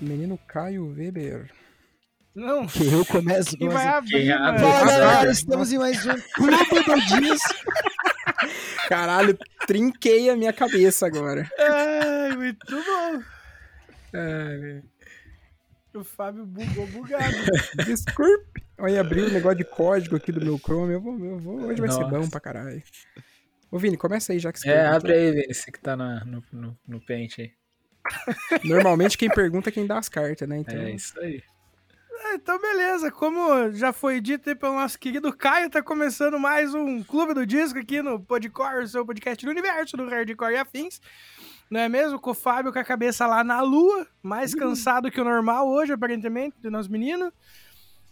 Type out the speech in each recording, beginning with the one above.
Menino Caio Weber. Não, Que eu começo quem com vai abrir, abre? Fala galera, estamos em mais um Clube do Disco. Caralho, trinquei a minha cabeça agora. Ai, muito bom. Ai, velho. O Fábio bugou bugado. Desculpe. Olha, abriu o negócio de código aqui do meu Chrome. Eu vou, eu vou, hoje vai ser Nossa. bom pra caralho. Ô, Vini, começa aí já que você É, abre aí, Vini, você que tá na- no, no, no pente aí. Normalmente quem pergunta é quem dá as cartas, né? Então, É isso aí. Ah, Então, beleza. Como já foi dito aí pelo nosso querido Caio, tá começando mais um Clube do Disco aqui no Podcore, o seu podcast do universo do Hardcore e Afins. Não é mesmo? Com o Fábio com a cabeça lá na lua, mais cansado que o normal hoje, aparentemente, do nosso menino.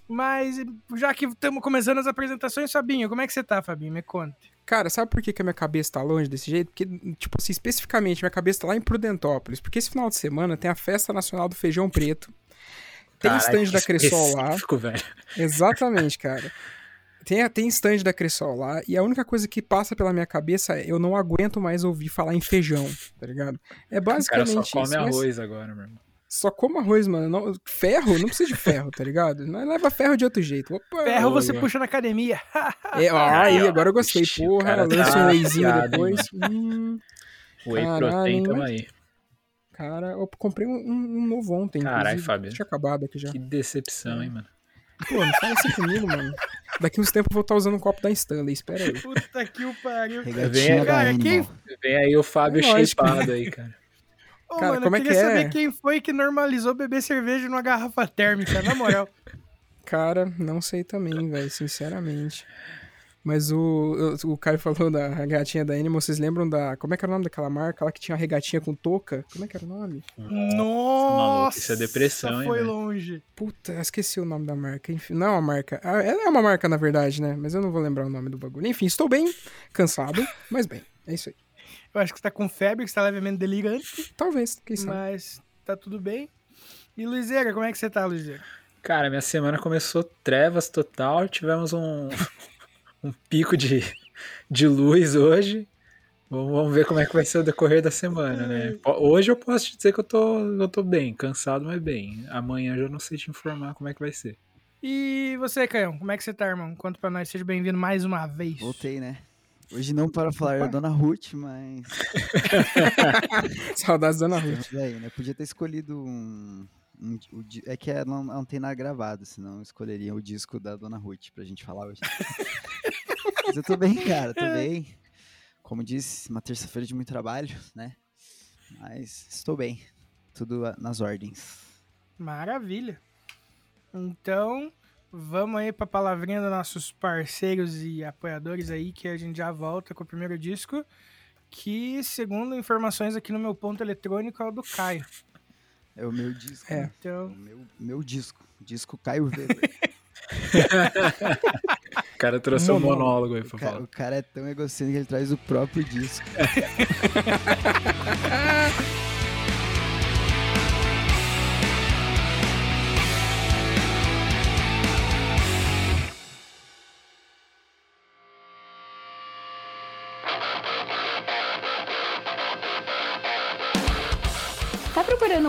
Mas já que estamos começando as apresentações, Fabinho, como é que você tá, Fabinho? Me conta. Cara, sabe por que, que a minha cabeça tá longe desse jeito? Porque, tipo assim, especificamente, minha cabeça tá lá em Prudentópolis. Porque esse final de semana tem a Festa Nacional do Feijão Preto. Tem Caralho, stand da Cressol lá. velho. Exatamente, cara. Tem, tem stand da Cressol lá. E a única coisa que passa pela minha cabeça é eu não aguento mais ouvir falar em feijão, tá ligado? É O cara basicamente só come isso. mas arroz agora, meu irmão. Só como arroz, mano. Não- ferro? Não precisa de ferro, tá ligado? Não leva ferro de outro jeito. Opa! Ferro você Olha. puxa na academia. É, ó, aí, agora eu gostei. Ixi, Porra, lança tá um wheyzinho depois. Hum, Whey Caralho, protein, tamo aí. cara, eu comprei um, um- novo ontem. Caralho. Fábio. Tinha acabado aqui já. Que decepção, hein, mano. Pô, não fala assim comigo, mano. Daqui uns tempos eu vou estar usando um copo da Stanley, espera aí. Puta que o pariu. Da Cara, quem-. Vem aí o Fábio É lógico. shapeado aí, cara. Ô, Cara, mano, como é eu queria que é? saber quem foi que normalizou beber cerveja numa garrafa térmica, na moral. Cara, não sei também, velho, sinceramente. Mas o, o, o Caio falou da regatinha da Animal, vocês lembram da. Como é que era o nome daquela marca? Lá que tinha a regatinha com touca? Como é que era o nome? Nossa, isso é depressão, hein, foi velho? longe. Puta, eu esqueci o nome da marca. Enfim, não é uma marca. Ah, Ela é uma marca, na verdade, né? Mas eu não vou lembrar o nome do bagulho. Enfim, estou bem cansado, mas bem, é isso aí. Eu acho que você tá com febre, que você tá levemente delirante, Talvez, quem sabe. mas tá tudo bem. E Luizeira, como é que você tá, Luizeira? Cara, minha semana começou trevas total. Tivemos um, um pico de, de luz hoje. Vamos ver como é que vai ser o decorrer da semana, né? Hoje eu posso te dizer que eu tô, eu tô bem, cansado, mas bem. Amanhã eu já não sei te informar como é que vai ser. E você, Caião, como é que você tá, irmão? Conta pra nós, seja bem-vindo mais uma vez. Voltei, né? Hoje não para falar da Dona Ruth, mas. Saudades da Ana Ruth. Aí, né? Podia ter escolhido um. um- di- é que não, não tem nada gravado, senão eu escolheria o disco da Dona Ruth pra gente falar hoje. Mas eu tô bem, cara, tô bem. Como disse, uma terça-feira de muito trabalho, né? Mas estou bem. Tudo nas ordens. Maravilha. Então, vamos aí pra palavrinha dos nossos parceiros e apoiadores aí, que a gente já volta com o primeiro disco, que, segundo informações aqui no meu ponto eletrônico, é o do Caio. É o meu disco. É. Então, O meu, meu disco. Disco Caio Weber. O cara trouxe um Monólogo. monólogo aí pra O cara, falar. o cara é tão egocêntrico que ele traz o próprio disco.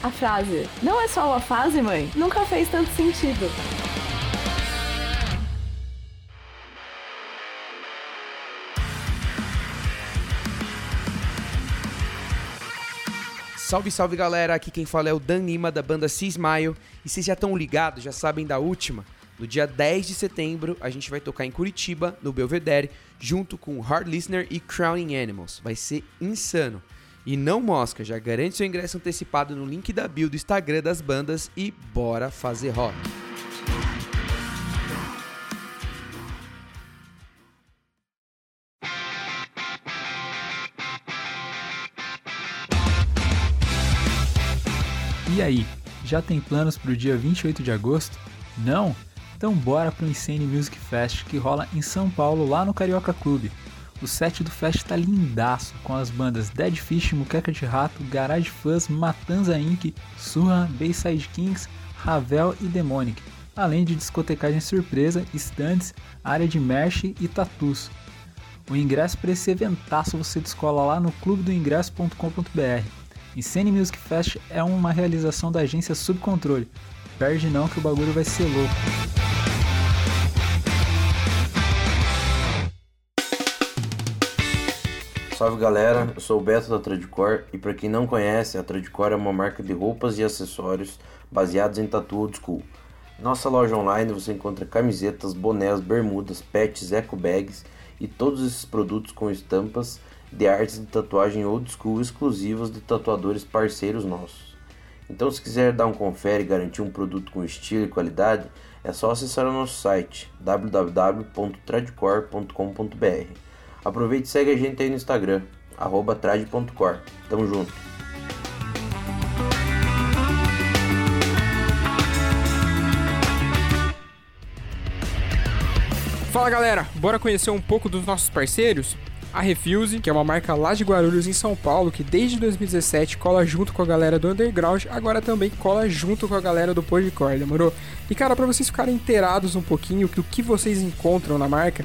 A frase "Não é só uma fase, mãe" nunca fez tanto sentido. Salve, salve galera, aqui quem fala é o Dan Lima da banda Cismaio e vocês já estão ligados, já sabem da última. No dia 10 de setembro a gente vai tocar em Curitiba, no Belvedere, junto com Hard Listener e Crowning Animals. Vai ser insano. E não mosca, já garante seu ingresso antecipado no link da bio do Instagram das bandas e bora fazer rock. E aí, Já tem planos para o dia 28 de agosto? Não? Então bora pro Insane Music Fest que rola em São Paulo, lá no Carioca Clube. O set do fest tá lindaço, com as bandas Dead Fish, Muqueca de Rato, Garage Fuzz, Matanza Inc., Surra, Bayside Kings, Ravel e Demonic, além de discotecagem surpresa, stands, área de merch e tatus. O ingresso para esse eventaço você descola lá no clubedoingresso.com.br. Insane Music Fest é uma realização da agência Subcontrole. Perde não que o bagulho vai ser louco. Salve galera, eu sou o Beto da Tradicor e para quem não conhece, a Tradicor é uma marca de roupas e acessórios baseados em tatu old school. Nossa loja online você encontra camisetas, bonés, bermudas, pets, eco bags e todos esses produtos com estampas de artes de tatuagem old school exclusivas de tatuadores parceiros nossos. Então se quiser dar um confere e garantir um produto com estilo e qualidade, é só acessar o nosso site www.tradicor.com.br Aproveite e segue a gente aí no Instagram, arroba. Tamo junto. Fala galera, bora conhecer um pouco dos nossos parceiros? A Refuse, que é uma marca lá de Guarulhos em São Paulo, que desde 2017 cola junto com a galera do Underground, agora também cola junto com a galera do Podcore, demorou? E cara, para vocês ficarem inteirados um pouquinho do que vocês encontram na marca,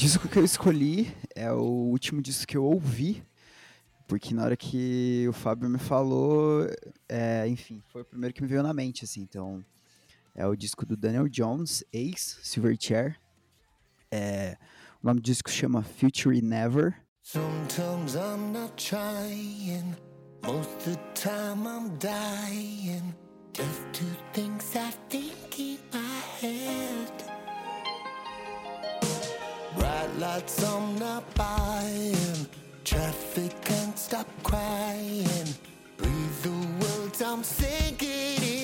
Disco que eu escolhi é o último disco que eu ouvi, porque na hora que o Fábio me falou, é, enfim, foi o primeiro que me veio na mente, assim, então é o disco do Daniel Jones, Ace, Silverchair, é, o nome do disco chama Future Never. Sometimes I'm not trying, most the time I'm dying, just two things I think in my head. Bright lights I'm not buying. Traffic can't stop crying. Breathe the words I'm thinking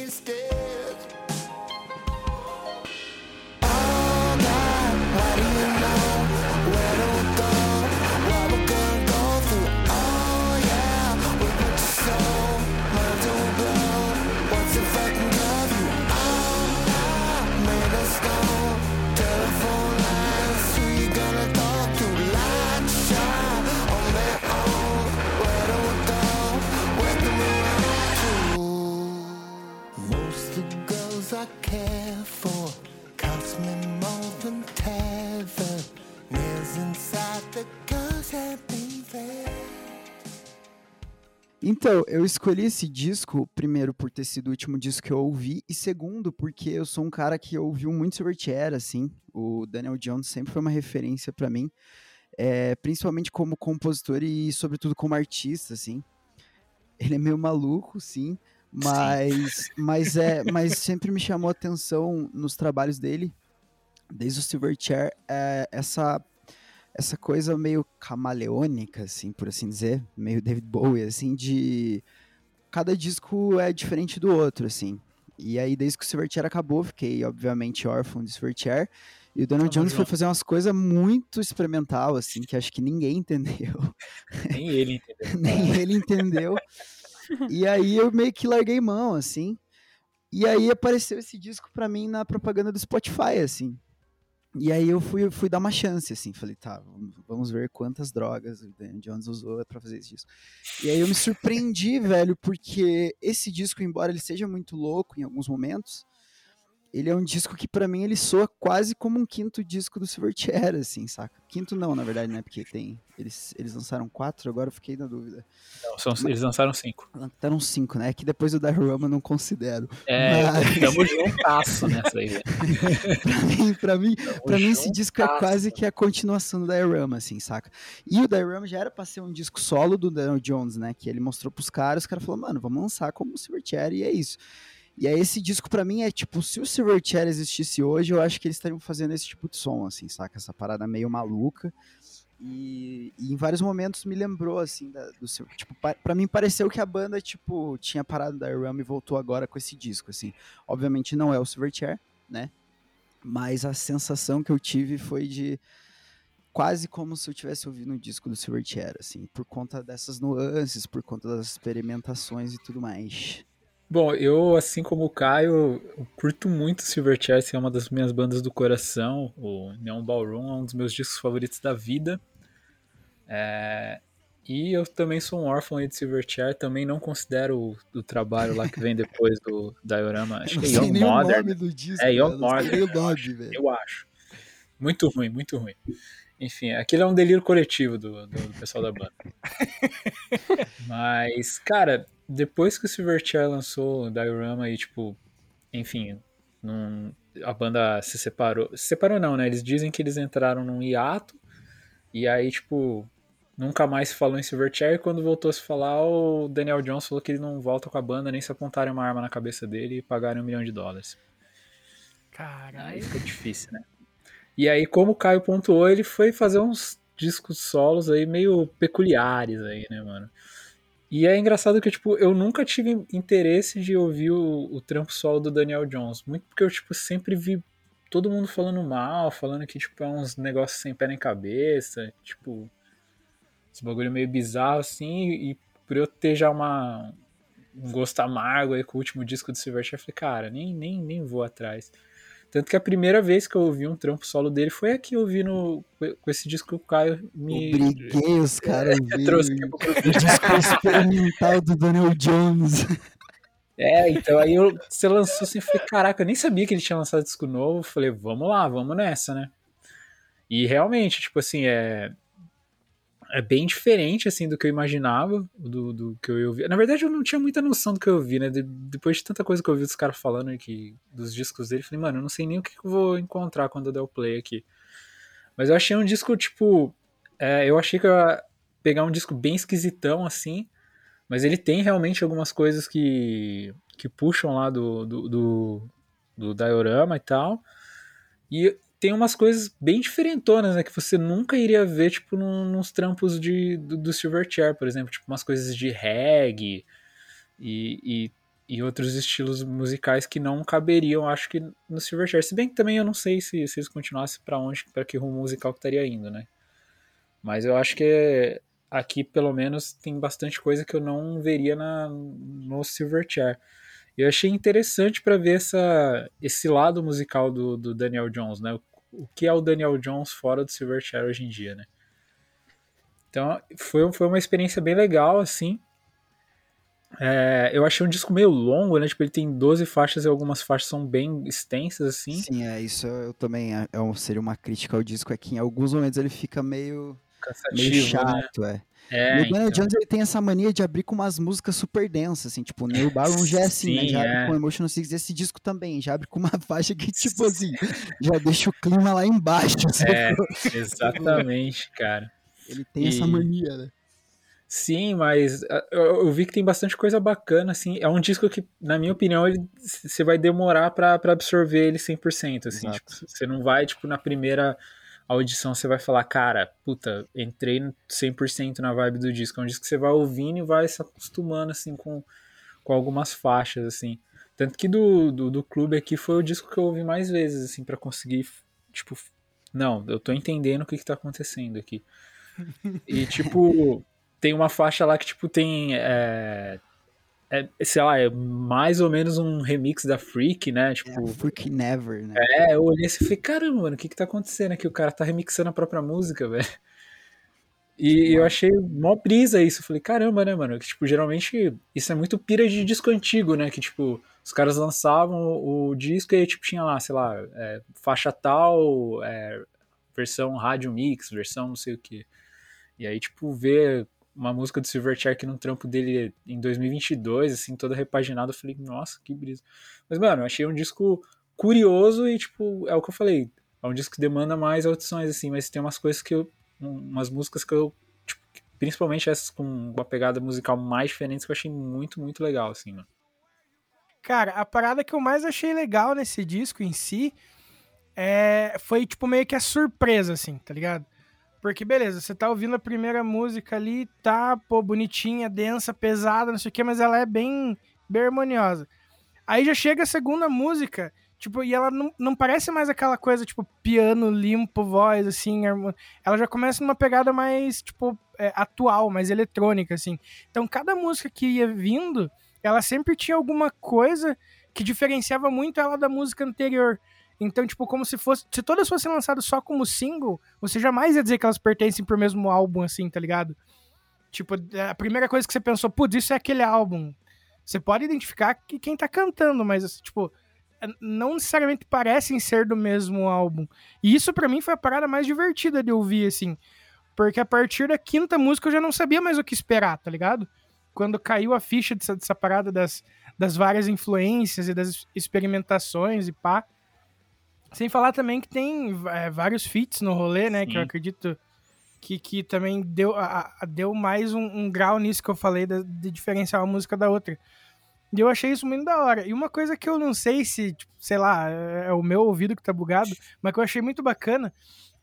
Então, eu escolhi esse disco, primeiro, por ter sido o último disco que eu ouvi, e segundo, porque eu sou um cara que ouviu muito Silverchair, assim. O Daniel Jones sempre foi uma referência pra mim, é, principalmente como compositor e, sobretudo, como artista, assim. Ele é meio maluco, sim, Mas, mas, é, mas sempre me chamou a atenção nos trabalhos dele, desde o Silverchair, é, essa, essa coisa meio camaleônica, assim, por assim dizer, meio David Bowie, assim, de cada disco é diferente do outro, assim. E aí, desde que o Silverchair acabou, fiquei, obviamente, órfão de Silverchair. E o Donald Jones foi fazer umas coisas muito experimental, assim, que acho que ninguém entendeu. Nem ele entendeu. Nem ele entendeu. e aí eu meio que larguei mão, assim. E aí apareceu esse disco pra mim na propaganda do Spotify, assim. E aí eu fui, fui dar uma chance, assim. Falei, tá, vamos ver quantas drogas o Daniel Jones usou pra fazer esse disco. E aí eu me surpreendi, velho, porque esse disco, embora ele seja muito louco em alguns momentos, ele é um disco que para mim ele soa quase como um quinto disco do Silverchair, assim, saca? Quinto não, na verdade, né? Porque tem. Eles, eles lançaram quatro, agora eu fiquei na dúvida. Não, são, eles lançaram cinco. Lançaram cinco, né? Que depois do Diorama eu não considero. É, Mas... tamo juntasso nessa aí. pra mim, pra mim, pra mim esse disco é quase que a continuação do Diorama, assim, saca? E o Diorama já era pra ser um disco solo do Daniel Jones, né? Que ele mostrou pros caras, os caras falaram, mano, vamos lançar como Silverchair e é isso. E aí esse disco para mim é tipo, se o Silverchair existisse hoje, eu acho que eles estariam fazendo esse tipo de som, assim, saca? Essa parada meio maluca. E, e em vários momentos me lembrou, assim, da, do seu. Tipo, para mim pareceu que a banda, tipo, tinha parado da Ram e voltou agora com esse disco, assim. Obviamente não é o Silverchair, né? Mas a sensação que eu tive foi de quase como se eu tivesse ouvido um disco do Silverchair, assim, por conta dessas nuances, por conta das experimentações e tudo mais. Bom, eu, assim como o Caio, curto muito Silverchair, é uma das minhas bandas do coração. O Neon Ballroom é um dos meus discos favoritos da vida. É... E eu também sou um órfão aí de Silverchair, também não considero o, o, trabalho lá que vem depois do Diorama. Acho que é Young Modern. Disco, é Young Modern. Eu, eu acho. Muito ruim, muito ruim. Enfim, aquilo é um delírio coletivo do, do, do pessoal da banda. Mas, cara, depois que o Silverchair lançou o Diorama e, tipo, enfim, num, a banda se separou. Se separou não, né? Eles dizem que eles entraram num hiato e aí, tipo, nunca mais se falou em Silverchair e quando voltou a se falar, o Daniel Jones falou que ele não volta com a banda nem se apontarem uma arma na cabeça dele e pagarem um milhão de dólares. Caralho. Aí fica difícil, né? E aí, como o Caio pontuou, ele foi fazer uns discos solos aí meio peculiares aí, né, mano? E é engraçado que, tipo, eu nunca tive interesse de ouvir o, o trampo solo do Daniel Jones. Muito porque eu, tipo, sempre vi todo mundo falando mal, falando que, tipo, é uns negócios sem pé nem cabeça, tipo, esse bagulho meio bizarro, assim, e por eu ter já uma, um gosto amargo aí com o último disco do Silverchair, eu falei, cara, nem, nem, nem vou atrás. Tanto que a primeira vez que eu ouvi um trampo solo dele foi aqui ouvindo com esse disco que o Caio me. Obriguei os caras a trouxe aqui pro o disco experimental do Daniel Jones. É, então aí eu, você lançou assim, eu falei, caraca, eu nem sabia que ele tinha lançado disco novo. Falei, vamos lá, vamos nessa, né? E realmente, tipo assim, é é bem diferente, assim, do que eu imaginava, do, do que eu ouvi. Na verdade, eu não tinha muita noção do que eu ouvi, né? De, depois de tanta coisa que eu ouvi dos caras falando aqui, dos discos dele, falei, mano, eu não sei nem o que eu vou encontrar quando eu der o play aqui. Mas eu achei um disco, tipo. É, eu achei que eu ia pegar um disco bem esquisitão, assim. Mas ele tem realmente algumas coisas que, que puxam lá do, do, do, do diorama e tal. E tem umas coisas bem diferentonas, né? Que você nunca iria ver, tipo, num, nos trampos de, do, do Silverchair, por exemplo. Tipo, umas coisas de reggae e, e, e, outros estilos musicais que não caberiam, acho que, no Silverchair. Se bem que também eu não sei se, se eles continuassem para onde, para que rumo musical que estaria indo, né? Mas eu acho que aqui, pelo menos, tem bastante coisa que eu não veria na, no Silverchair. Eu achei interessante para ver essa, esse lado musical do, do, Daniel Jones, né? O, o, que é o Daniel Jones fora do Silverchair hoje em dia, né? Então foi, foi uma experiência bem legal, assim. É, eu achei um disco meio longo, né? Tipo, ele tem 12 faixas e algumas faixas são bem extensas, assim. Sim, é isso. Eu também é, é seria uma crítica ao disco, é que em alguns momentos ele fica meio, meio né? chato, né? é. É, e o Daniel então. Jones ele tem essa mania de abrir com umas músicas super densas, assim, tipo, o Neil Baron já é assim, né, Sim, né? Já é. abre com Emotional Six, esse disco também, já abre com uma faixa que, tipo assim, já deixa o clima lá embaixo. É, exatamente, cara. Ele tem e... essa mania, né? Sim, mas ah, eu, vi que tem bastante coisa bacana, assim. É um disco que, na minha opinião, ele você vai demorar pra pra absorver ele 100%, assim. Tipo, você não vai, tipo, na primeira audição você vai falar, cara, puta, entrei 100% na vibe do disco. É um disco que você vai ouvindo e vai se acostumando, assim, com, com algumas faixas, assim. Tanto que do, do, do clube aqui foi o disco que eu ouvi mais vezes, assim, pra conseguir, tipo, não, eu tô entendendo o que que tá acontecendo aqui. E, tipo, tem uma faixa lá que, tipo, tem. É, é, sei lá, é mais ou menos um remix da Freak, né? É, Tipo, Freak Never, né? é, eu olhei assim e falei, caramba, mano, o que que tá acontecendo aqui? O cara tá remixando a própria música, velho. E eu achei mó brisa isso. Eu falei, caramba, né, mano? Que, tipo, geralmente isso é muito pira de disco antigo, né? Que, tipo, os caras lançavam o, o disco e, tipo, tinha lá, sei lá, é, faixa tal, é, versão rádio mix, versão não sei o que. E aí, tipo, ver uma música do Silverchair num trampo dele em 2022, assim, toda repaginada, eu falei, nossa, que brisa. Mas, mano, eu achei um disco curioso e, tipo, é o que eu falei, é um disco que demanda mais audições, assim, mas tem umas coisas que eu, umas músicas que eu, tipo, principalmente essas com uma pegada musical mais diferente que eu achei muito, muito legal, assim, mano. Cara, a parada que eu mais achei legal nesse disco em si é, foi, tipo, meio que a surpresa, assim, tá ligado? Porque, beleza, você tá ouvindo a primeira música ali, tá, pô, bonitinha, densa, pesada, não sei o quê, mas ela é bem, bem harmoniosa. Aí já chega a segunda música, tipo, e ela não, não parece mais aquela coisa, tipo, piano limpo, voz, assim, ela já começa numa pegada mais, tipo, é, atual, mais eletrônica, assim. Então, cada música que ia vindo, ela sempre tinha alguma coisa que diferenciava muito ela da música anterior. Então, tipo, como se fosse. Se todas fossem lançadas só como single, você jamais ia dizer que elas pertencem pro mesmo álbum, assim, tá ligado? Tipo, a primeira coisa que você pensou, putz, isso é aquele álbum. Você pode identificar que quem tá cantando, mas, tipo, não necessariamente parecem ser do mesmo álbum. E isso pra mim foi a parada mais divertida de ouvir, assim. Porque a partir da quinta música eu já não sabia mais o que esperar, tá ligado? Quando caiu a ficha dessa, dessa parada das, das várias influências e das experimentações e pá. Sem falar também que tem é, vários feats no rolê, né? Que eu Sim. acredito que, que também deu, a- a- deu mais um, um grau nisso que eu falei da- de diferenciar uma música da outra. E eu achei isso muito da hora. E uma coisa que eu não sei se, tipo, sei lá, é o meu ouvido que tá bugado, mas que eu achei muito bacana,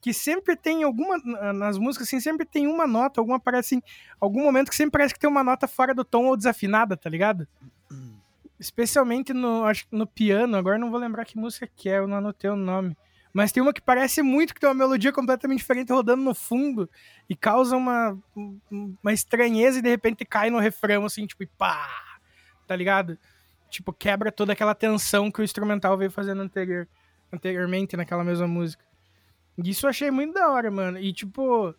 que sempre tem alguma, nas músicas, assim, sempre tem uma nota, alguma parece assim, algum momento que sempre parece que tem uma nota fora do tom ou desafinada, tá ligado? Especialmente no, acho no piano, agora não vou lembrar que música que é, eu não anotei o nome. Mas tem uma que parece muito que tem uma melodia completamente diferente rodando no fundo e causa uma, uma estranheza e de repente cai no refrão, assim, tipo, e pá! Tá ligado? Tipo, quebra toda aquela tensão que o instrumental veio fazendo anterior, anteriormente naquela mesma música. Isso eu achei muito da hora, mano. E tipo.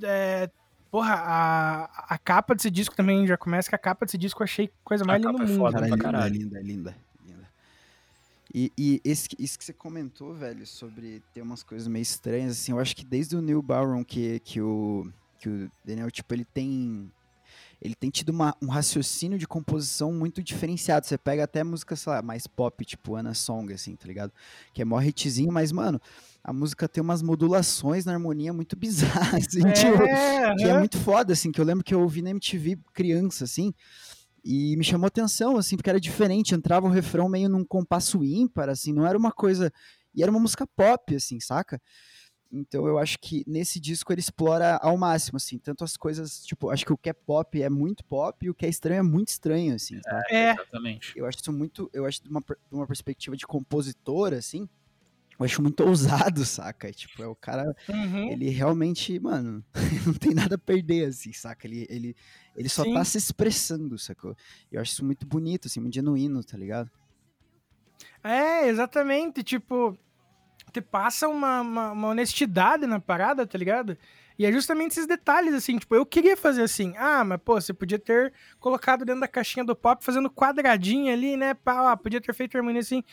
É, porra, a, a capa desse disco também já começa que a capa desse disco eu achei coisa mais A linda do é mundo. foda. Cara, é pra linda, caralho. linda, linda, linda. E, e esse, isso que você comentou, velho, sobre ter umas coisas meio estranhas, assim, eu acho que desde o Neil Baron que, que, o, que o Daniel, tipo, ele tem. Ele tem tido uma- um raciocínio de composição muito diferenciado. Você pega até música, sei lá, mais pop, tipo Anna Song, assim, tá ligado? Que é mó hitzinho, mas, mano, a música tem umas modulações na harmonia muito bizarras, assim, tipo, É, que é aham. muito foda, assim, que eu lembro que eu ouvi na MTV criança, assim, e me chamou atenção, assim, porque era diferente, entrava o refrão meio num compasso ímpar, assim, não era uma coisa, e era uma música pop, assim, saca? Então eu acho que nesse disco ele explora ao máximo, assim, tanto as coisas, tipo, acho que o que é pop é muito pop e o que é estranho é muito estranho, assim. sabe? É, Exatamente. Eu acho isso muito, eu acho de uma, de uma perspectiva de compositor, assim, eu acho muito ousado, saca? Tipo, é o cara uhum. ele realmente, mano, não tem nada a perder, assim, saca? Ele, ele, ele só Sim. tá se expressando, sacou? Eu acho isso muito bonito, assim, muito genuíno, tá ligado? É, exatamente. Tipo, te passa uma, uma, uma honestidade na parada, tá ligado? E é justamente esses detalhes, assim, tipo, eu queria fazer assim, ah, mas pô, você podia ter colocado dentro da caixinha do pop, fazendo quadradinho ali, né, pá, ó, podia ter feito harmonia assim.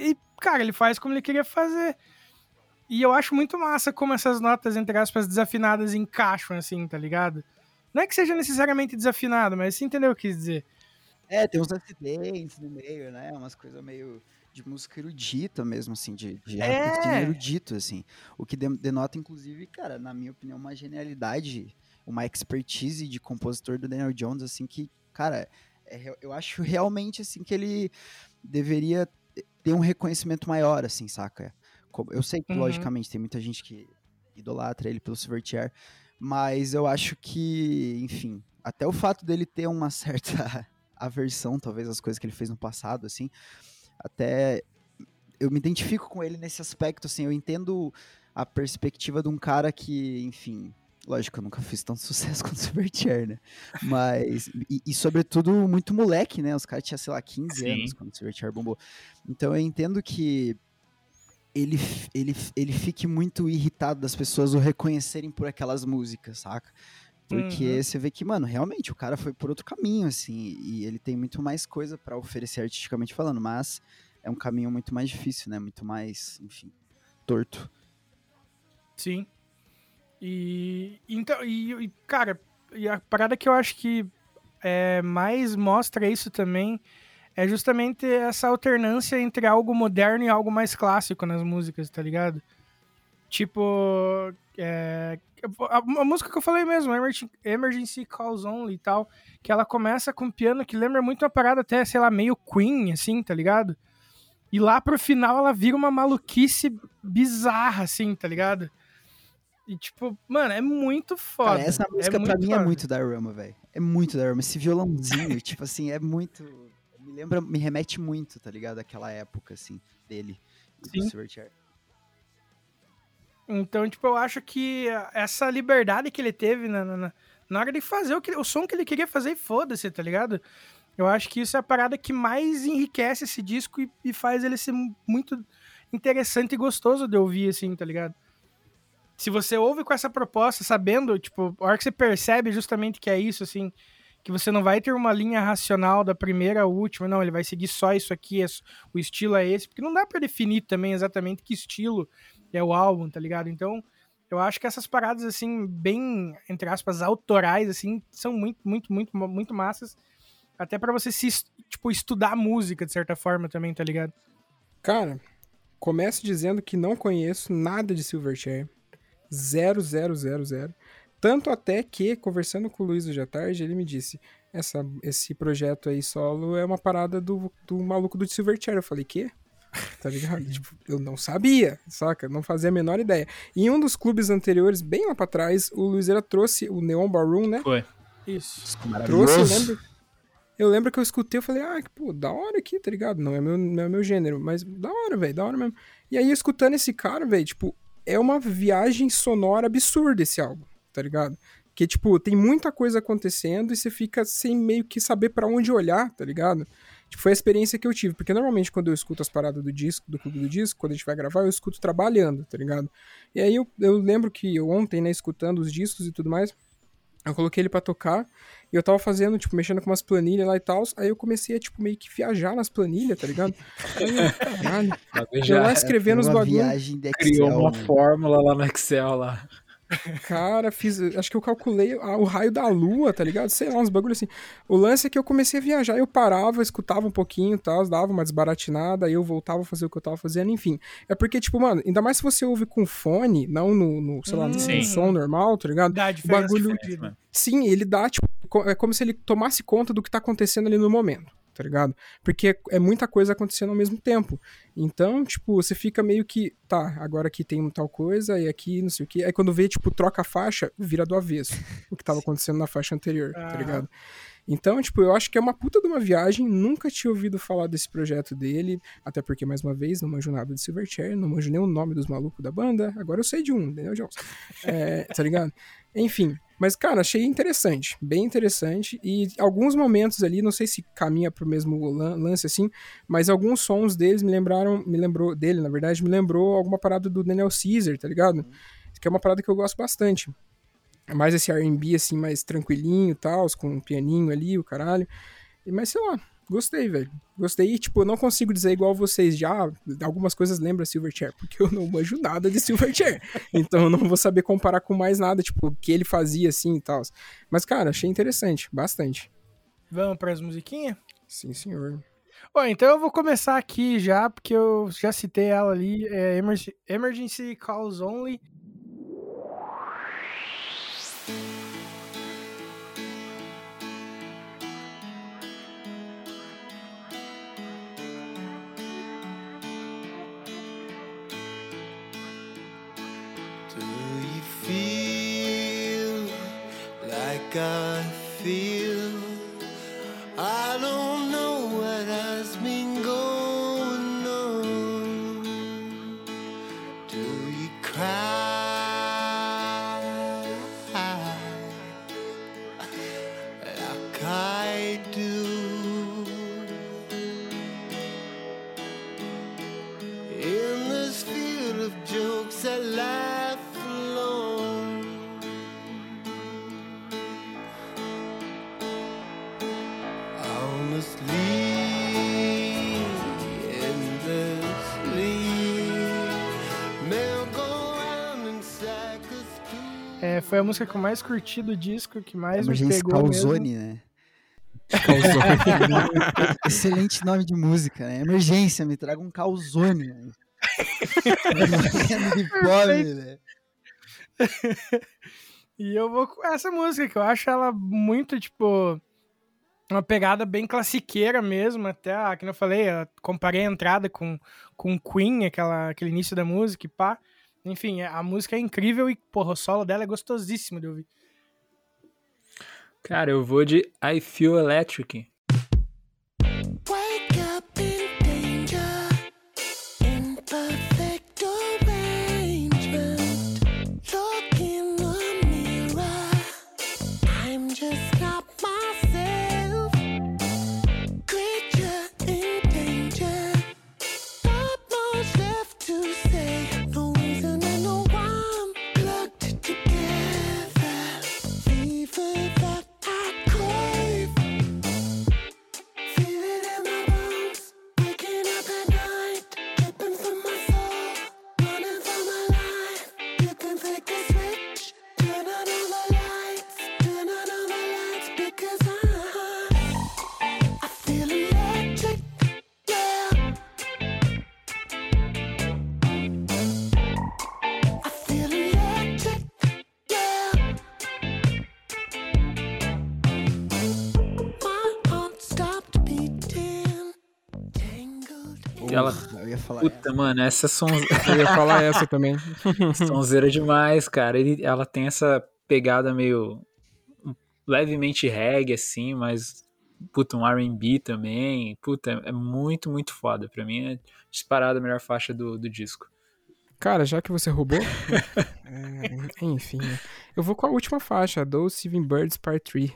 E, cara, ele faz como ele queria fazer. E eu acho muito massa como essas notas, entre aspas, desafinadas encaixam, assim, tá ligado? Não é que seja necessariamente desafinado, mas você entendeu o que eu quis dizer. É, tem uns acidentes no meio, né? Umas coisas meio de música erudita mesmo, assim, de, de É. raciocínio erudito, assim. O que de- denota, inclusive, cara, na minha opinião, uma genialidade uma expertise de compositor do Daniel Jones, assim, que, cara, é, eu acho realmente, assim, que ele deveria ter um reconhecimento maior, assim, saca? Eu sei que, uhum. logicamente, tem muita gente que idolatra ele pelo Silverchair, mas eu acho que, enfim, até o fato dele ter uma certa aversão, talvez, às coisas que ele fez no passado, assim, até eu me identifico com ele nesse aspecto, assim, eu entendo a perspectiva de um cara que, enfim, lógico, eu nunca fiz tanto sucesso quanto o Silverchair, né? Mas, e, e, sobretudo muito moleque, né? Os caras tinham, sei lá, 15 Sim. anos quando o Silverchair bombou. Então eu entendo que ele, ele, ele fique muito irritado das pessoas o reconhecerem por aquelas músicas, saca? Porque uhum. você vê que, mano, realmente o cara foi por outro caminho, assim, e ele tem muito mais coisa para oferecer artisticamente falando, mas é um caminho muito mais difícil, né? Muito mais, enfim, torto. Sim. E então, e, e cara, e a parada que eu acho que é, mais mostra isso também é justamente essa alternância entre algo moderno e algo mais clássico nas músicas, tá ligado? Tipo, é, a, a, música que eu falei mesmo, Emergency Calls Only e tal, que ela começa com um piano que lembra muito uma parada até, sei lá, meio Queen, assim, tá ligado? E lá pro final ela vira uma maluquice bizarra, assim, tá ligado? E, tipo, mano, é muito foda. Cara, essa música é pra mim é foda. é muito da Rama, velho. É muito da Rama. Esse violãozinho, tipo assim, é muito. Me lembra, me remete muito, tá ligado? Aquela época, assim, dele. Sim. Então, tipo, eu acho que essa liberdade que ele teve na, na, na hora de fazer o, que, o som que ele queria fazer, foda-se, tá ligado? Eu acho que isso é a parada que mais enriquece esse disco e, e, faz ele ser muito interessante e gostoso de ouvir, assim, tá ligado? Se você ouve com essa proposta, sabendo, tipo, a hora que você percebe justamente que é isso, assim, que você não vai ter uma linha racional da primeira à última, não, ele vai seguir só isso aqui, é, o estilo é esse, porque não dá para definir também exatamente que estilo é o álbum, tá ligado? Então, eu acho que essas paradas, assim, bem, entre aspas, autorais, assim, são muito, muito, muito, muito massas. Até para você se, tipo, estudar música, de certa forma, também, tá ligado? Cara, começo dizendo que não conheço nada de Silverchair. Zero, zero, zero, zero. Tanto até que, conversando com o Luiz hoje à tarde, ele me disse: essa, esse projeto aí solo é uma parada do, do maluco do Silverchair. Eu falei, quê? tá ligado? tipo, eu não sabia, saca? Não fazia a menor ideia. E em um dos clubes anteriores, bem lá pra trás, o Luizeira trouxe o Neon Barroom, né? Foi. Isso. Trouxe, eu lembro. Eu lembro que eu escutei, eu falei, ah, pô, da hora aqui, tá ligado? Não é meu, não é meu gênero, mas da hora, velho, da hora mesmo. E aí, escutando esse cara, velho, tipo, é uma viagem sonora absurda esse álbum, tá ligado? Que, tipo, tem muita coisa acontecendo e você fica sem meio que saber para onde olhar, tá ligado? Tipo, foi a experiência que eu tive, porque normalmente quando eu escuto as paradas do disco, do clube do disco, quando a gente vai gravar, eu escuto trabalhando, tá ligado? E aí eu, eu lembro que ontem, né, escutando os discos e tudo mais, eu coloquei ele para tocar e eu tava fazendo, tipo, mexendo com umas planilhas lá e tal. Aí eu comecei a, tipo, meio que viajar nas planilhas, tá ligado? Aí, caralho. Eu lá escrevendo os bagulhos. Criou uma fórmula lá no Excel lá. Cara, fiz. Acho que eu calculei o raio da lua, tá ligado? Sei lá, uns bagulho assim. O lance é que eu comecei a viajar, eu parava, escutava um pouquinho e tal, dava uma desbaratinada, aí eu voltava a fazer o que eu tava fazendo, enfim. É porque, tipo, mano, ainda mais se você ouve com fone, não no, no sei lá, no som normal, tá ligado? Dá o bagulho. Sim, ele dá, tipo, é como se ele tomasse conta do que tá acontecendo ali no momento tá ligado? Porque é muita coisa acontecendo ao mesmo tempo. Então, tipo, você fica meio que, tá, agora aqui tem tal coisa e aqui não sei o que. Aí quando vê, tipo, troca a faixa, vira do avesso. o que tava acontecendo na faixa anterior, tá ligado? Então, tipo, eu acho que é uma puta de uma viagem. Nunca tinha ouvido falar desse projeto dele. Até porque, mais uma vez, não manjo nada de Silverchair, não manjo nem o nome dos malucos da banda. Agora eu sei de um, Daniel Jones. É, tá ligado? Enfim, mas, cara, achei interessante, bem interessante. E alguns momentos ali, não sei se caminha pro mesmo lance assim, mas alguns sons deles me lembraram, me lembrou, dele, na verdade, me lembrou alguma parada do Daniel Caesar, tá ligado? Que é uma parada que eu gosto bastante. É mais esse RB, assim, mais tranquilinho e tal, com um pianinho ali, o caralho. Mas sei lá, Gostei, velho. Gostei. E, tipo, eu não consigo dizer igual vocês já. Algumas coisas lembram Silverchair, porque eu não manjo nada de Silverchair. então eu não vou saber comparar com mais nada, tipo, o que ele fazia assim e tal. Mas, cara, achei interessante. Bastante. Vamos para as musiquinhas? Sim, senhor. Bom, então eu vou começar aqui já, porque eu já citei ela ali. É Emergency Calls Only. I feel. Foi a música que eu mais curti do disco, que mais me Emergência pegou mesmo. Calzone, né? Excelente nome de música, né? Emergência, me traga um calzone. né? De fome, né? E eu vou com essa música, que eu acho ela muito, tipo, uma pegada bem classiqueira mesmo, até, a, que eu falei, eu comparei a entrada com, com Queen, aquela, aquele início da música e pá. Enfim, a música é incrível e, porra, o solo dela é gostosíssimo de ouvir. Cara, eu vou de I Feel Electric. Tangled in Ela- Eu ia falar. Puta, mano, essa son... Eu ia falar essa também. sonzeira demais, cara. Ele, ela tem essa pegada meio levemente reggae, assim, mas puta, um R&B também. Puta, é muito, muito foda. Pra mim é disparada a melhor faixa do, do disco. Cara, já que você roubou. é, enfim, eu vou com a última faixa, Those Seven Birds Part 3.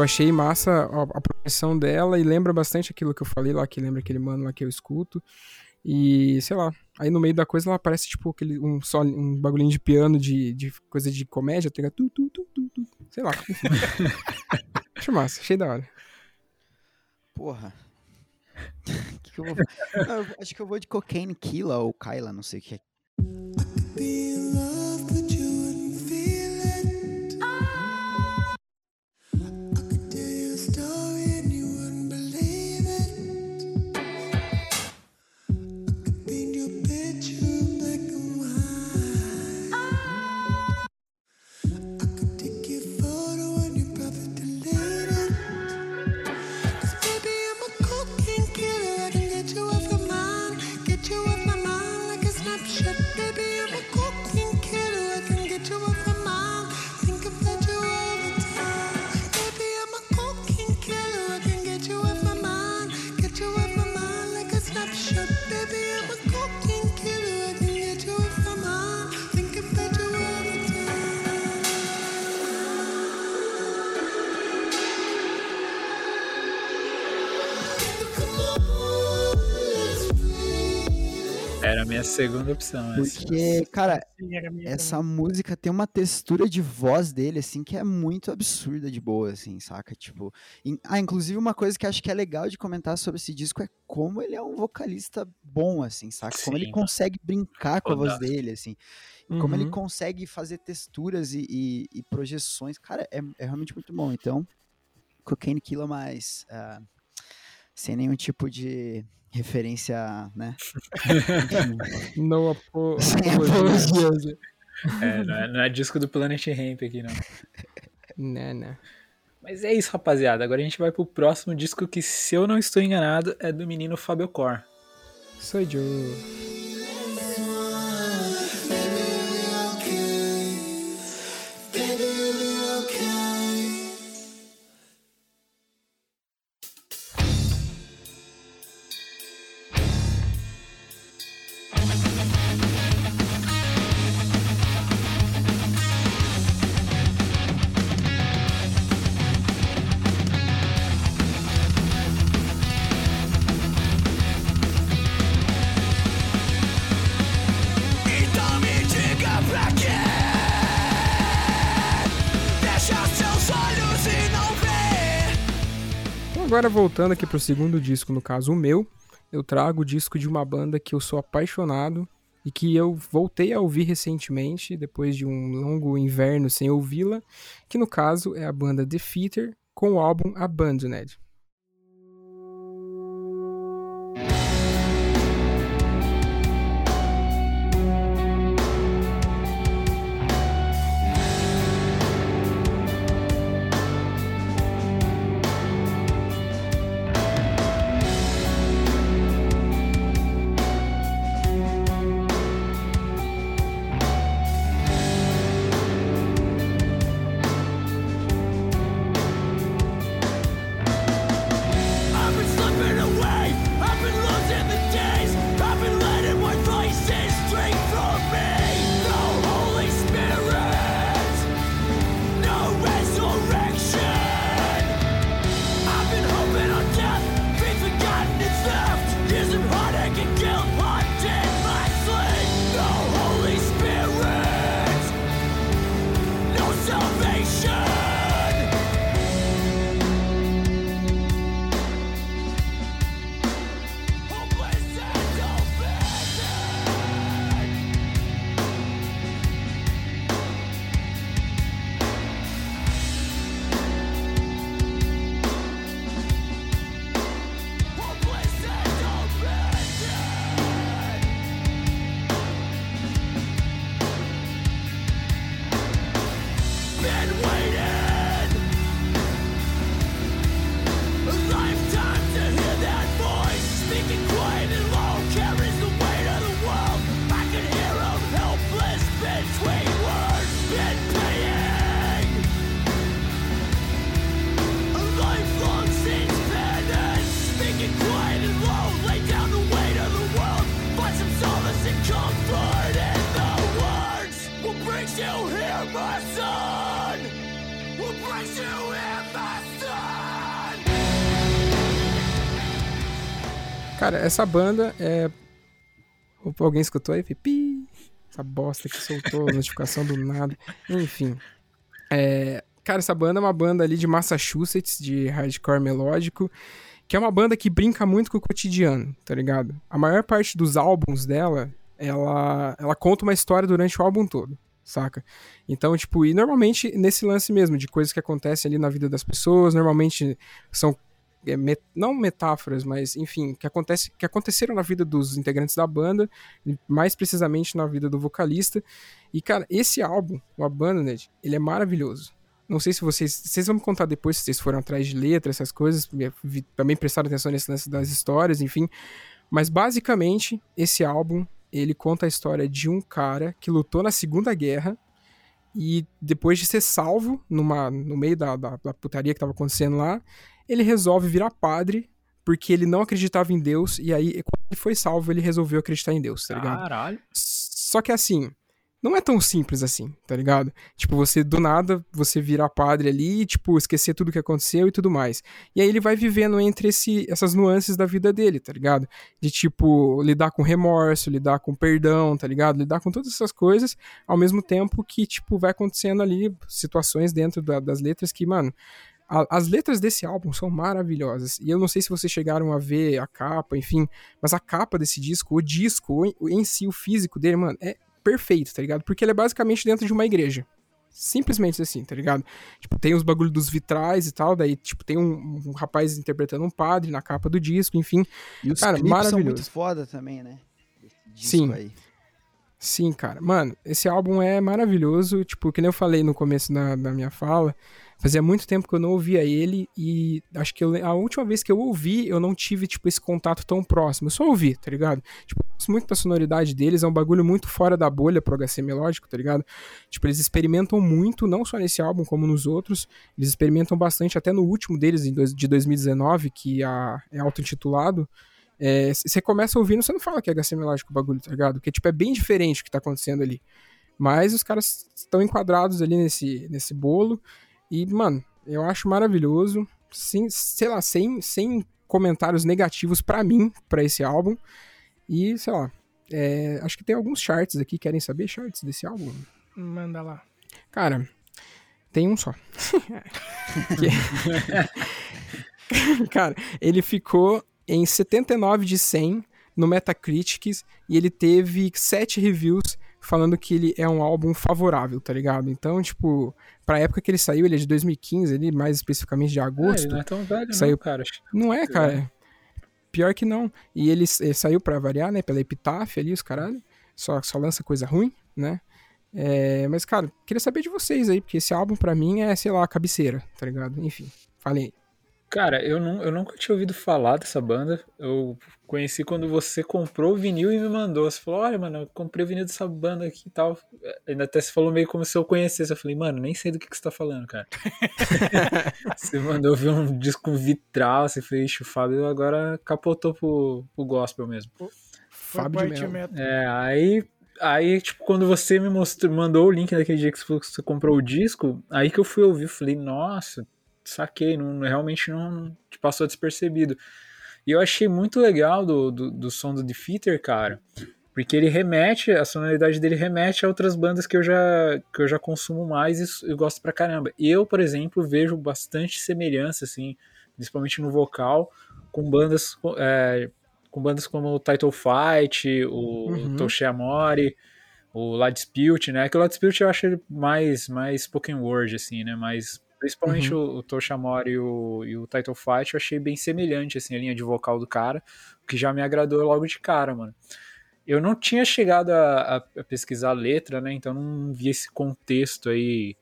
Eu achei massa a, a progressão dela e lembra bastante aquilo que eu falei lá, que lembra aquele mano lá que eu escuto. E, sei lá, aí no meio da coisa ela parece tipo aquele, um, sol, um bagulhinho de piano de, de coisa de comédia, tá ligado? Tu, tu, tu, tu, tu. Sei lá. Acho massa, achei da hora. Porra. que que eu, vou... Não, eu acho que eu vou de Cocaine Killa ou Kyla, não sei o que é. Minha segunda opção. essa. Porque, cara, Sim, era minha essa música tem uma textura de voz dele, assim, que é muito absurda de boa, assim, saca? Tipo. in- Ah, inclusive uma coisa que acho que é legal de comentar sobre esse disco é como ele é um vocalista bom, assim, saca? Como ele Sim. consegue brincar com a voz dele, assim. e Como ele Uhum. consegue fazer texturas e, e- e projeções. Cara, é, é realmente muito bom. Então, Cocaine Killer, mas ah, sem nenhum tipo de referência, né? No apo... sem apologia. apologia. É, não, é, não é disco do Planet Ramp aqui, não. Né, né. Mas é isso, rapaziada. Agora a gente vai pro próximo disco que, se eu não estou enganado, é do menino Fabio Cor. Sou Joe. Voltando aqui pro segundo disco, no caso o meu, eu trago o disco de uma banda que eu sou apaixonado e que eu voltei a ouvir recentemente, depois de um longo inverno sem ouvi-la, que no caso é a banda The com o álbum Abandoned. Cara, essa banda é. Opa, alguém escutou aí? Pi! Essa bosta que soltou a notificação do nada. Enfim. É, Cara, essa banda é uma banda ali de Massachusetts, de hardcore melódico, que é uma banda que brinca muito com o cotidiano, tá ligado? A maior parte dos álbuns dela, ela, ela conta uma história durante o álbum todo, saca? Então, tipo, e normalmente nesse lance mesmo, de coisas que acontecem ali na vida das pessoas, normalmente são é, me- não metáforas, mas enfim, que, acontece, que aconteceram na vida dos integrantes da banda, mais precisamente na vida do vocalista. E, cara, esse álbum, o Abandoned, ele é maravilhoso. Não sei se vocês. Vocês vão me contar depois se vocês foram atrás de letra, essas coisas. Também prestaram atenção nesse lance das histórias, enfim. Mas basicamente, esse álbum, ele conta a história de um cara que lutou na Segunda Guerra e depois de ser salvo numa, no meio da, da, da putaria que tava acontecendo lá, ele resolve virar padre porque ele não acreditava em Deus e aí, quando ele foi salvo, ele resolveu acreditar em Deus, tá ligado? Caralho. Só que assim, não é tão simples assim, tá ligado? Tipo, você do nada, você virar padre ali tipo, esquecer tudo que aconteceu e tudo mais. E aí ele vai vivendo entre esse, essas nuances da vida dele, tá ligado? De, tipo, lidar com remorso, lidar com perdão, tá ligado? Lidar com todas essas coisas, ao mesmo tempo que, tipo, vai acontecendo ali situações dentro da- das letras que, mano, a- as letras desse álbum são maravilhosas. E eu não sei se vocês chegaram a ver a capa, enfim, mas a capa desse disco, o disco o- em si, o físico dele, mano, é perfeito, tá ligado? Porque ele é basicamente dentro de uma igreja. Simplesmente assim, tá ligado? Tipo, tem os bagulho dos vitrais e tal, daí, tipo, tem um, um rapaz interpretando um padre na capa do disco, enfim. E os Cara, clipes são maravilhoso. muito foda também, né? Sim. aí. Sim, cara. Mano, esse álbum é maravilhoso. Tipo, que nem eu falei no começo da, da minha fala, fazia muito tempo que eu não ouvia ele e acho que eu a última vez que eu ouvi, eu não tive, tipo, esse contato tão próximo. Eu só ouvi, tá ligado? Tipo, muito da sonoridade deles, é um bagulho muito fora da bolha pro HC melódico, tá ligado? Tipo, eles experimentam muito, não só nesse álbum, como nos outros. Eles experimentam bastante, até no último deles, de 2019, que é auto-intitulado. É, Você começa ouvindo, você não fala que é HC melódico o bagulho, tá ligado? Porque, tipo, é bem diferente o que tá acontecendo ali. Mas os caras estão enquadrados ali nesse, nesse bolo. E, mano, eu acho maravilhoso. Sem, sei lá, sem, sem comentários negativos pra mim, pra esse álbum. E, sei lá, é, acho que tem alguns charts aqui. Querem saber charts desse álbum? Manda lá. Cara, tem um só. Cara, ele ficou em 79 de 100 no Metacritic e ele teve 7 reviews falando que ele é um álbum favorável, tá ligado? Então, tipo, pra época que ele saiu, ele é de 2015, ele mais especificamente de Ah, agosto. ele não é tão velho, Saiu- não, cara. Não é, cara. Pior que não. E ele, eh, saiu pra variar, né? Pela Epitaph ali, os caralho. Só, só lança coisa ruim, né? É, mas, cara, queria saber de vocês aí, porque esse álbum pra mim é, sei lá, a cabeceira, tá ligado? Enfim, falei. Cara, eu, não, eu nunca tinha ouvido falar dessa banda. Eu conheci quando você comprou o vinil e me mandou. Você falou, olha, mano, eu comprei o vinil dessa banda aqui e tal. Ainda até você falou meio como se eu conhecesse. Eu falei, mano, nem sei do que, que você tá falando, cara. você mandou ver um disco vitral. Você fez, ixi, o Fábio agora capotou pro, pro gospel mesmo. Foi Fábio de Mello. É, aí, aí, tipo, quando você me mostrou, mandou o link daquele dia que você falou que você comprou o disco, aí que eu fui ouvir, falei, nossa, saquei, não, realmente não te passou despercebido. E eu achei muito legal do, do, do som do Defeater, cara, porque ele remete, a sonoridade dele remete a outras bandas que eu já, que eu já consumo mais e eu gosto pra caramba. Eu, por exemplo, vejo bastante semelhança, assim, principalmente no vocal, com bandas, é, com bandas como o Title Fight, o Uhum. Toshe Amori, o La Dispute, né? Que o La Dispute eu acho ele mais, mais spoken word, assim, né? Mas principalmente o, o Toshe Amori e o, e o Title Fight eu achei bem semelhante, assim, a linha de vocal do cara, o que já me agradou logo de cara, mano. Eu não tinha chegado a, a- pesquisar a letra, né? Então não vi esse contexto aí,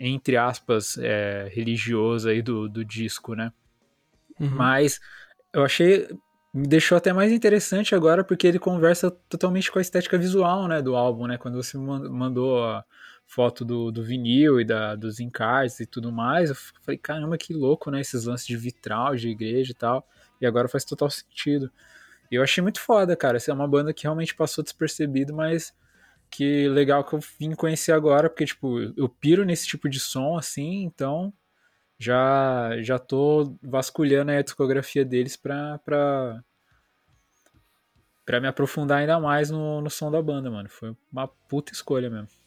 entre aspas, é, religioso aí do, do disco, né? Uhum. Mas eu achei. Me deixou até mais interessante agora porque ele conversa totalmente com a estética visual, né, do álbum, né? Quando você man- mandou a foto do, do vinil e da, dos encartes e tudo mais, eu falei, caramba, que louco, né? Esses lances de vitral, de igreja e tal. E agora faz total sentido. E eu achei muito foda, cara. Essa é uma banda que realmente passou despercebido, mas que legal que eu vim conhecer agora, porque, tipo, eu piro nesse tipo de som, assim, então já já tô vasculhando a discografia deles pra, pra, pra me aprofundar ainda mais no, no som da banda, mano. Foi uma puta escolha mesmo.